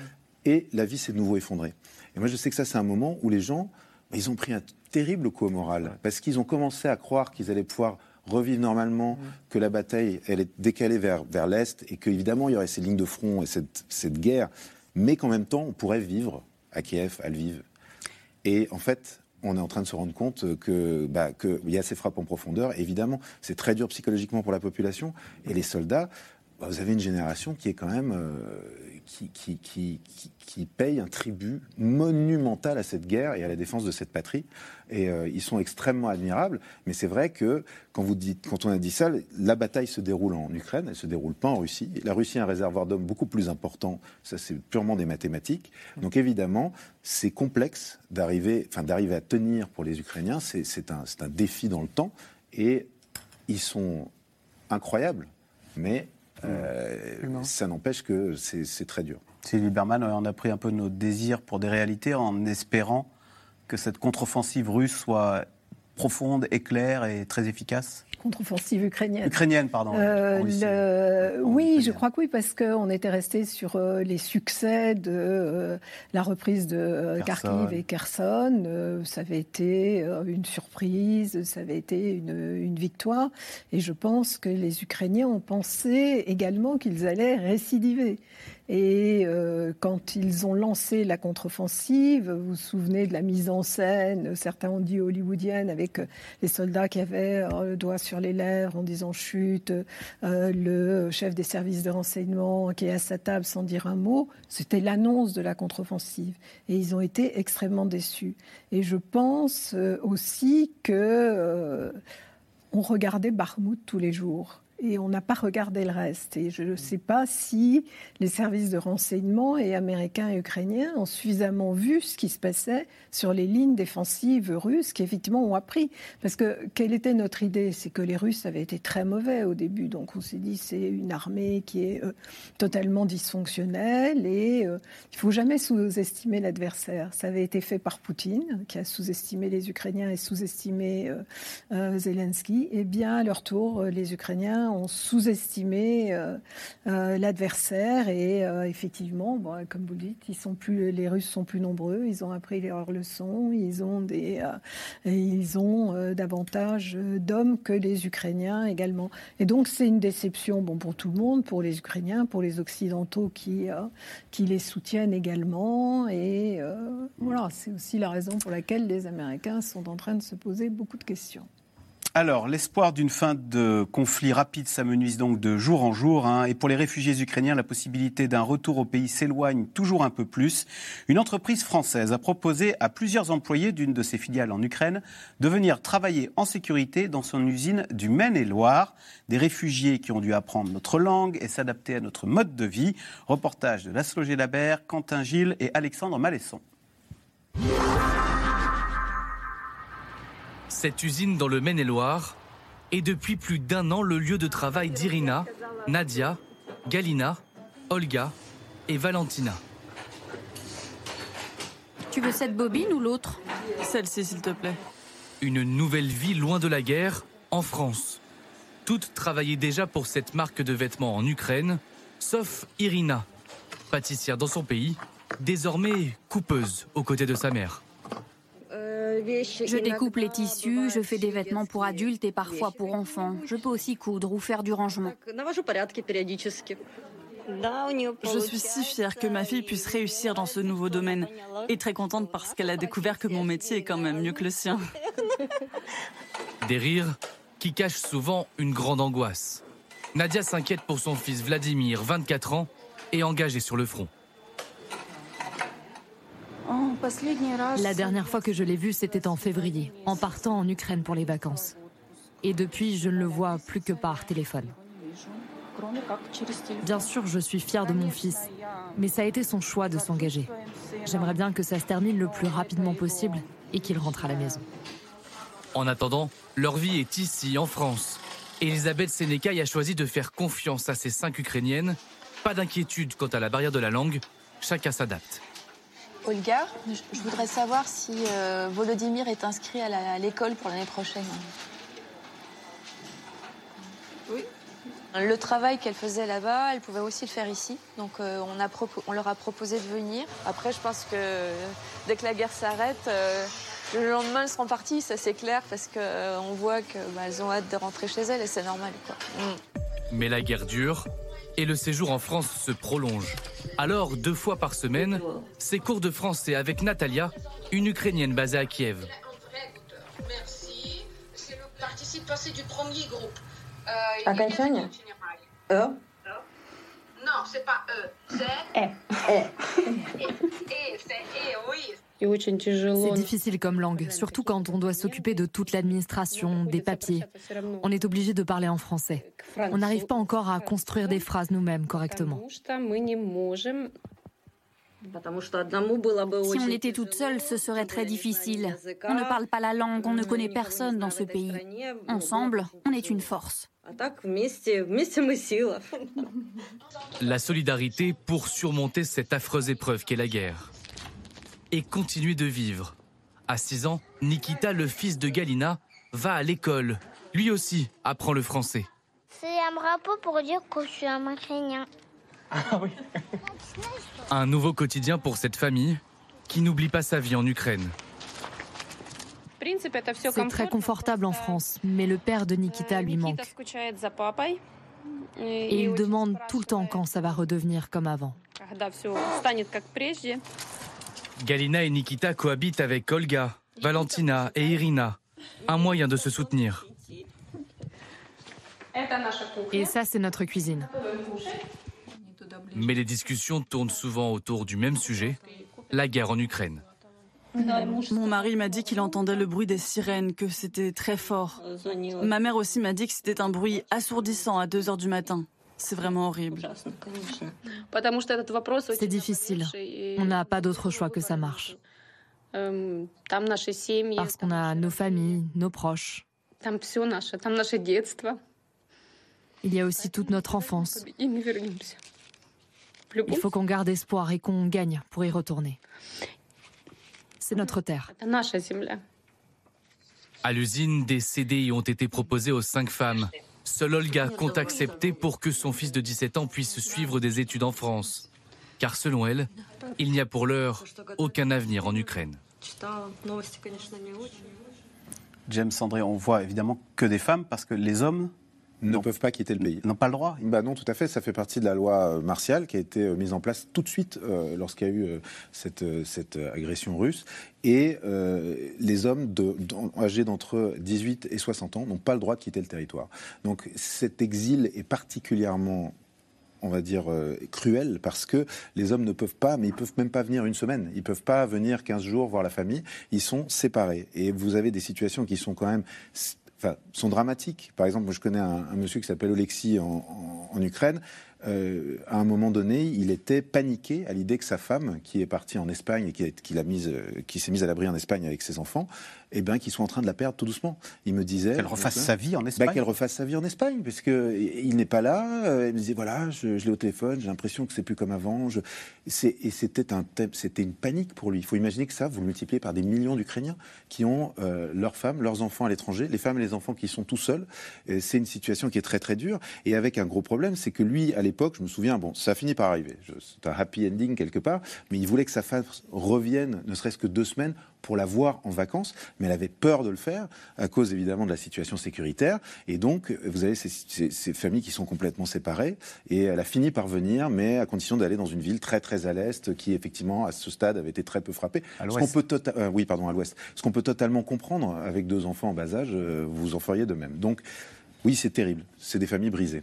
Et la vie s'est de nouveau effondrée. Et moi, je sais que ça, c'est un moment où les gens, bah, ils ont pris un terrible coup au moral, parce qu'ils ont commencé à croire qu'ils allaient pouvoir revivre normalement, mm. que la bataille, elle est décalée vers, vers l'Est, et qu'évidemment, il y aurait ces lignes de front et cette, cette guerre, mais qu'en même temps, on pourrait vivre à Kiev, à Lviv. Et en fait, on est en train de se rendre compte bah, qu'il y a ces frappes en profondeur. Évidemment, c'est très dur psychologiquement pour la population. Et les soldats, bah, vous avez une génération qui est quand même euh, qui, qui, payent un tribut monumental à cette guerre et à la défense de cette patrie. Et euh, ils sont extrêmement admirables. Mais c'est vrai que quand, on a dit ça, la bataille se déroule en Ukraine, elle se déroule pas en Russie. La Russie a un réservoir d'hommes beaucoup plus important. Ça, c'est purement des mathématiques. Donc évidemment, c'est complexe d'arriver, enfin, à tenir pour les Ukrainiens. C'est un, un défi dans le temps. Et ils sont incroyables. Mais euh, ça n'empêche que c'est très dur. Sylvie Berman, on a pris un peu nos désirs pour des réalités en espérant que cette contre-offensive russe soit profonde, éclair et très efficace contre-offensive ukrainienne. Ukrainienne, pardon. Euh, oui, je crois que oui, parce qu'on était resté sur euh, les succès de euh, la reprise de Kharkiv et Kherson. ça avait été une surprise, ça avait été une, une, victoire. Et je pense que les Ukrainiens ont pensé également qu'ils allaient récidiver. Et euh, quand ils ont lancé la contre-offensive, vous vous souvenez de la mise en scène, certains ont dit hollywoodienne, avec euh, les soldats qui avaient euh, le doigt sur les lèvres en disant chute, le chef des services de renseignement qui est à sa table sans dire un mot, c'était l'annonce de la contre-offensive. Et ils ont été extrêmement déçus. Et je pense aussi que on regardait Barmouth tous les jours et on n'a pas regardé le reste. Et je ne sais pas si les services de renseignement et américains et ukrainiens ont suffisamment vu ce qui se passait sur les lignes défensives russes qui effectivement ont appris. Parce que quelle était notre idée? C'est que les Russes avaient été très mauvais au début. Donc on s'est dit c'est une armée qui est euh, totalement dysfonctionnelle et euh, il faut jamais sous-estimer l'adversaire. Ça avait été fait par Poutine qui a sous-estimé les Ukrainiens et sous-estimé euh, Zelensky. Et bien à leur tour, les Ukrainiens ont sous-estimé euh, euh, l'adversaire et euh, effectivement, comme vous le dites, ils sont plus, les Russes sont plus nombreux, ils ont appris leurs leçons, ils ont des, ils ont davantage d'hommes que les Ukrainiens également. Et donc c'est une déception, bon pour tout le monde, pour les Ukrainiens, pour les Occidentaux qui qui les soutiennent également. Et voilà, c'est aussi la raison pour laquelle les Américains sont en train de se poser beaucoup de questions. Alors, l'espoir d'une fin de conflit rapide s'amenuise donc de jour en jour. Hein, et pour les réfugiés ukrainiens, la possibilité d'un retour au pays s'éloigne toujours un peu plus. Une entreprise française a proposé à plusieurs employés d'une de ses filiales en Ukraine de venir travailler en sécurité dans son usine du Maine-et-Loire. Des réfugiés qui ont dû apprendre notre langue et s'adapter à notre mode de vie. Reportage de Laszlo Labert, Quentin Gilles et Alexandre Malesson. Cette usine dans le Maine-et-Loire est depuis plus d'un an le lieu de travail d'Irina, Nadia, Galina, Olga et Valentina. Tu veux cette bobine ou l'autre? Celle-ci, s'il te plaît. Une nouvelle vie loin de la guerre, en France. Toutes travaillaient déjà pour cette marque de vêtements en Ukraine, sauf Irina, pâtissière dans son pays, désormais coupeuse aux côtés de sa mère. Je découpe les tissus, je fais des vêtements pour adultes et parfois pour enfants. Je peux aussi coudre ou faire du rangement. Je suis si fière que ma fille puisse réussir dans ce nouveau domaine et très contente parce qu'elle a découvert que mon métier est quand même mieux que le sien. Des rires qui cachent souvent une grande angoisse. Nadia s'inquiète pour son fils Vladimir, 24 ans, et engagé sur le front. La dernière fois que je l'ai vu, c'était en février, en partant en Ukraine pour les vacances. Et depuis, je ne le vois plus que par téléphone. Bien sûr, je suis fière de mon fils, mais ça a été son choix de s'engager. J'aimerais bien que ça se termine le plus rapidement possible et qu'il rentre à la maison. En attendant, leur vie est ici, en France. Elisabeth Sénécaille a choisi de faire confiance à ces cinq Ukrainiennes. Pas d'inquiétude quant à la barrière de la langue, chacun s'adapte. Olga, je voudrais savoir si euh, Volodymyr est inscrit à l'école pour l'année prochaine. Oui. Le travail qu'elle faisait là-bas, elle pouvait aussi le faire ici. Donc euh, on, a on, leur a proposé de venir. Après, je pense que dès que la guerre s'arrête, euh, le lendemain, elles seront parties, ça c'est clair, parce qu'on voit qu'elles bah, ont hâte de rentrer chez elles et c'est normal. Mm. Mais la guerre dure et le séjour en France se prolonge. Alors, deux fois par semaine, ses cours de français avec Natalia, une Ukrainienne basée à Kiev. Merci. C'est le participe passé du premier groupe. à euh, E euh. Non, c'est pas E, c'est E. E, e. e c'est E, oui. C'est difficile comme langue, surtout quand on doit s'occuper de toute l'administration, des papiers. On est obligé de parler en français. On n'arrive pas encore à construire des phrases nous-mêmes correctement. Si on était toute seule, ce serait très difficile. On ne parle pas la langue, on ne connaît personne dans ce pays. Ensemble, on est une force. La solidarité pour surmonter cette affreuse épreuve qu'est la guerre et continuer de vivre. À 6 ans, Nikita, le fils de Galina, va à l'école. Lui aussi apprend le français. C'est un drapeau pour dire que je suis un Ukrainien. Ah oui. un nouveau quotidien pour cette famille qui n'oublie pas sa vie en Ukraine. C'est très confortable en France, mais le père de Nikita lui manque. Et il demande tout le temps quand ça va redevenir comme avant. Galina et Nikita cohabitent avec Olga, Valentina et Irina. Un moyen de se soutenir. Et ça, c'est notre cuisine. Mais les discussions tournent souvent autour du même sujet, la guerre en Ukraine. Mon mari m'a dit qu'il entendait le bruit des sirènes, que c'était très fort. Ma mère aussi m'a dit que c'était un bruit assourdissant à 2 heures du matin. C'est vraiment horrible. C'est difficile. On n'a pas d'autre choix que ça marche. Parce qu'on a nos familles, nos proches. Il y a aussi toute notre enfance. Il faut qu'on garde espoir et qu'on gagne pour y retourner. C'est notre terre. À l'usine, des CDI ont été proposés aux cinq femmes. Seule Olga compte accepter pour que son fils de 17 ans puisse suivre des études en France. Car selon elle, il n'y a pour l'heure aucun avenir en Ukraine. James Sandré, on voit évidemment que des femmes parce que les hommes ne peuvent pas quitter le pays. N'ont pas le droit bah Non, tout à fait. Ça fait partie de la loi euh, martiale qui a été euh, mise en place tout de suite euh, lorsqu'il y a eu cette, cette agression russe. Et les hommes de, âgés d'entre 18 et 60 ans n'ont pas le droit de quitter le territoire. Donc cet exil est particulièrement on va dire, cruel parce que les hommes ne peuvent pas, mais ils peuvent même pas venir une semaine. Ils peuvent pas venir 15 jours voir la famille. Ils sont séparés. Et vous avez des situations qui sont quand même sont dramatiques. Par exemple, moi, je connais un, monsieur qui s'appelle Oleksiy en, Ukraine. Euh, à un moment donné, il était paniqué à l'idée que sa femme, qui est partie en Espagne et qui, qui, mise, qui s'est mise à l'abri en Espagne avec ses enfants, eh bien, qu'ils sont en train de la perdre tout doucement. Il me disait. Qu'elle refasse sa vie en bah, Espagne. qu'elle refasse sa vie en Espagne, parce il n'est pas là. Euh, elle me disait voilà, je, l'ai au téléphone, j'ai l'impression que c'est plus comme avant. Je... Et c'était un c'était une panique pour lui. Il faut imaginer que ça, vous le multipliez par des millions d'Ukrainiens qui ont euh, leurs femmes, leurs enfants à l'étranger, les femmes et les enfants qui sont tout seuls. C'est une situation qui est très très dure. Et avec un gros problème, c'est que lui, à l'époque, je me souviens, bon, ça a fini par arriver. C'est un happy ending quelque part, mais il voulait que sa femme revienne, ne serait-ce que deux semaines, pour la voir en vacances, mais elle avait peur de le faire à cause évidemment de la situation sécuritaire. Et donc, vous avez ces, familles qui sont complètement séparées. Et elle a fini par venir, mais à condition d'aller dans une ville très très à l'est, qui effectivement à ce stade avait été très peu frappée. À l'ouest. peut tota-, euh, oui, pardon, à l'ouest. Ce qu'on peut totalement comprendre avec deux enfants en bas âge, euh, vous en feriez de même. Donc, oui, c'est terrible. C'est des familles brisées.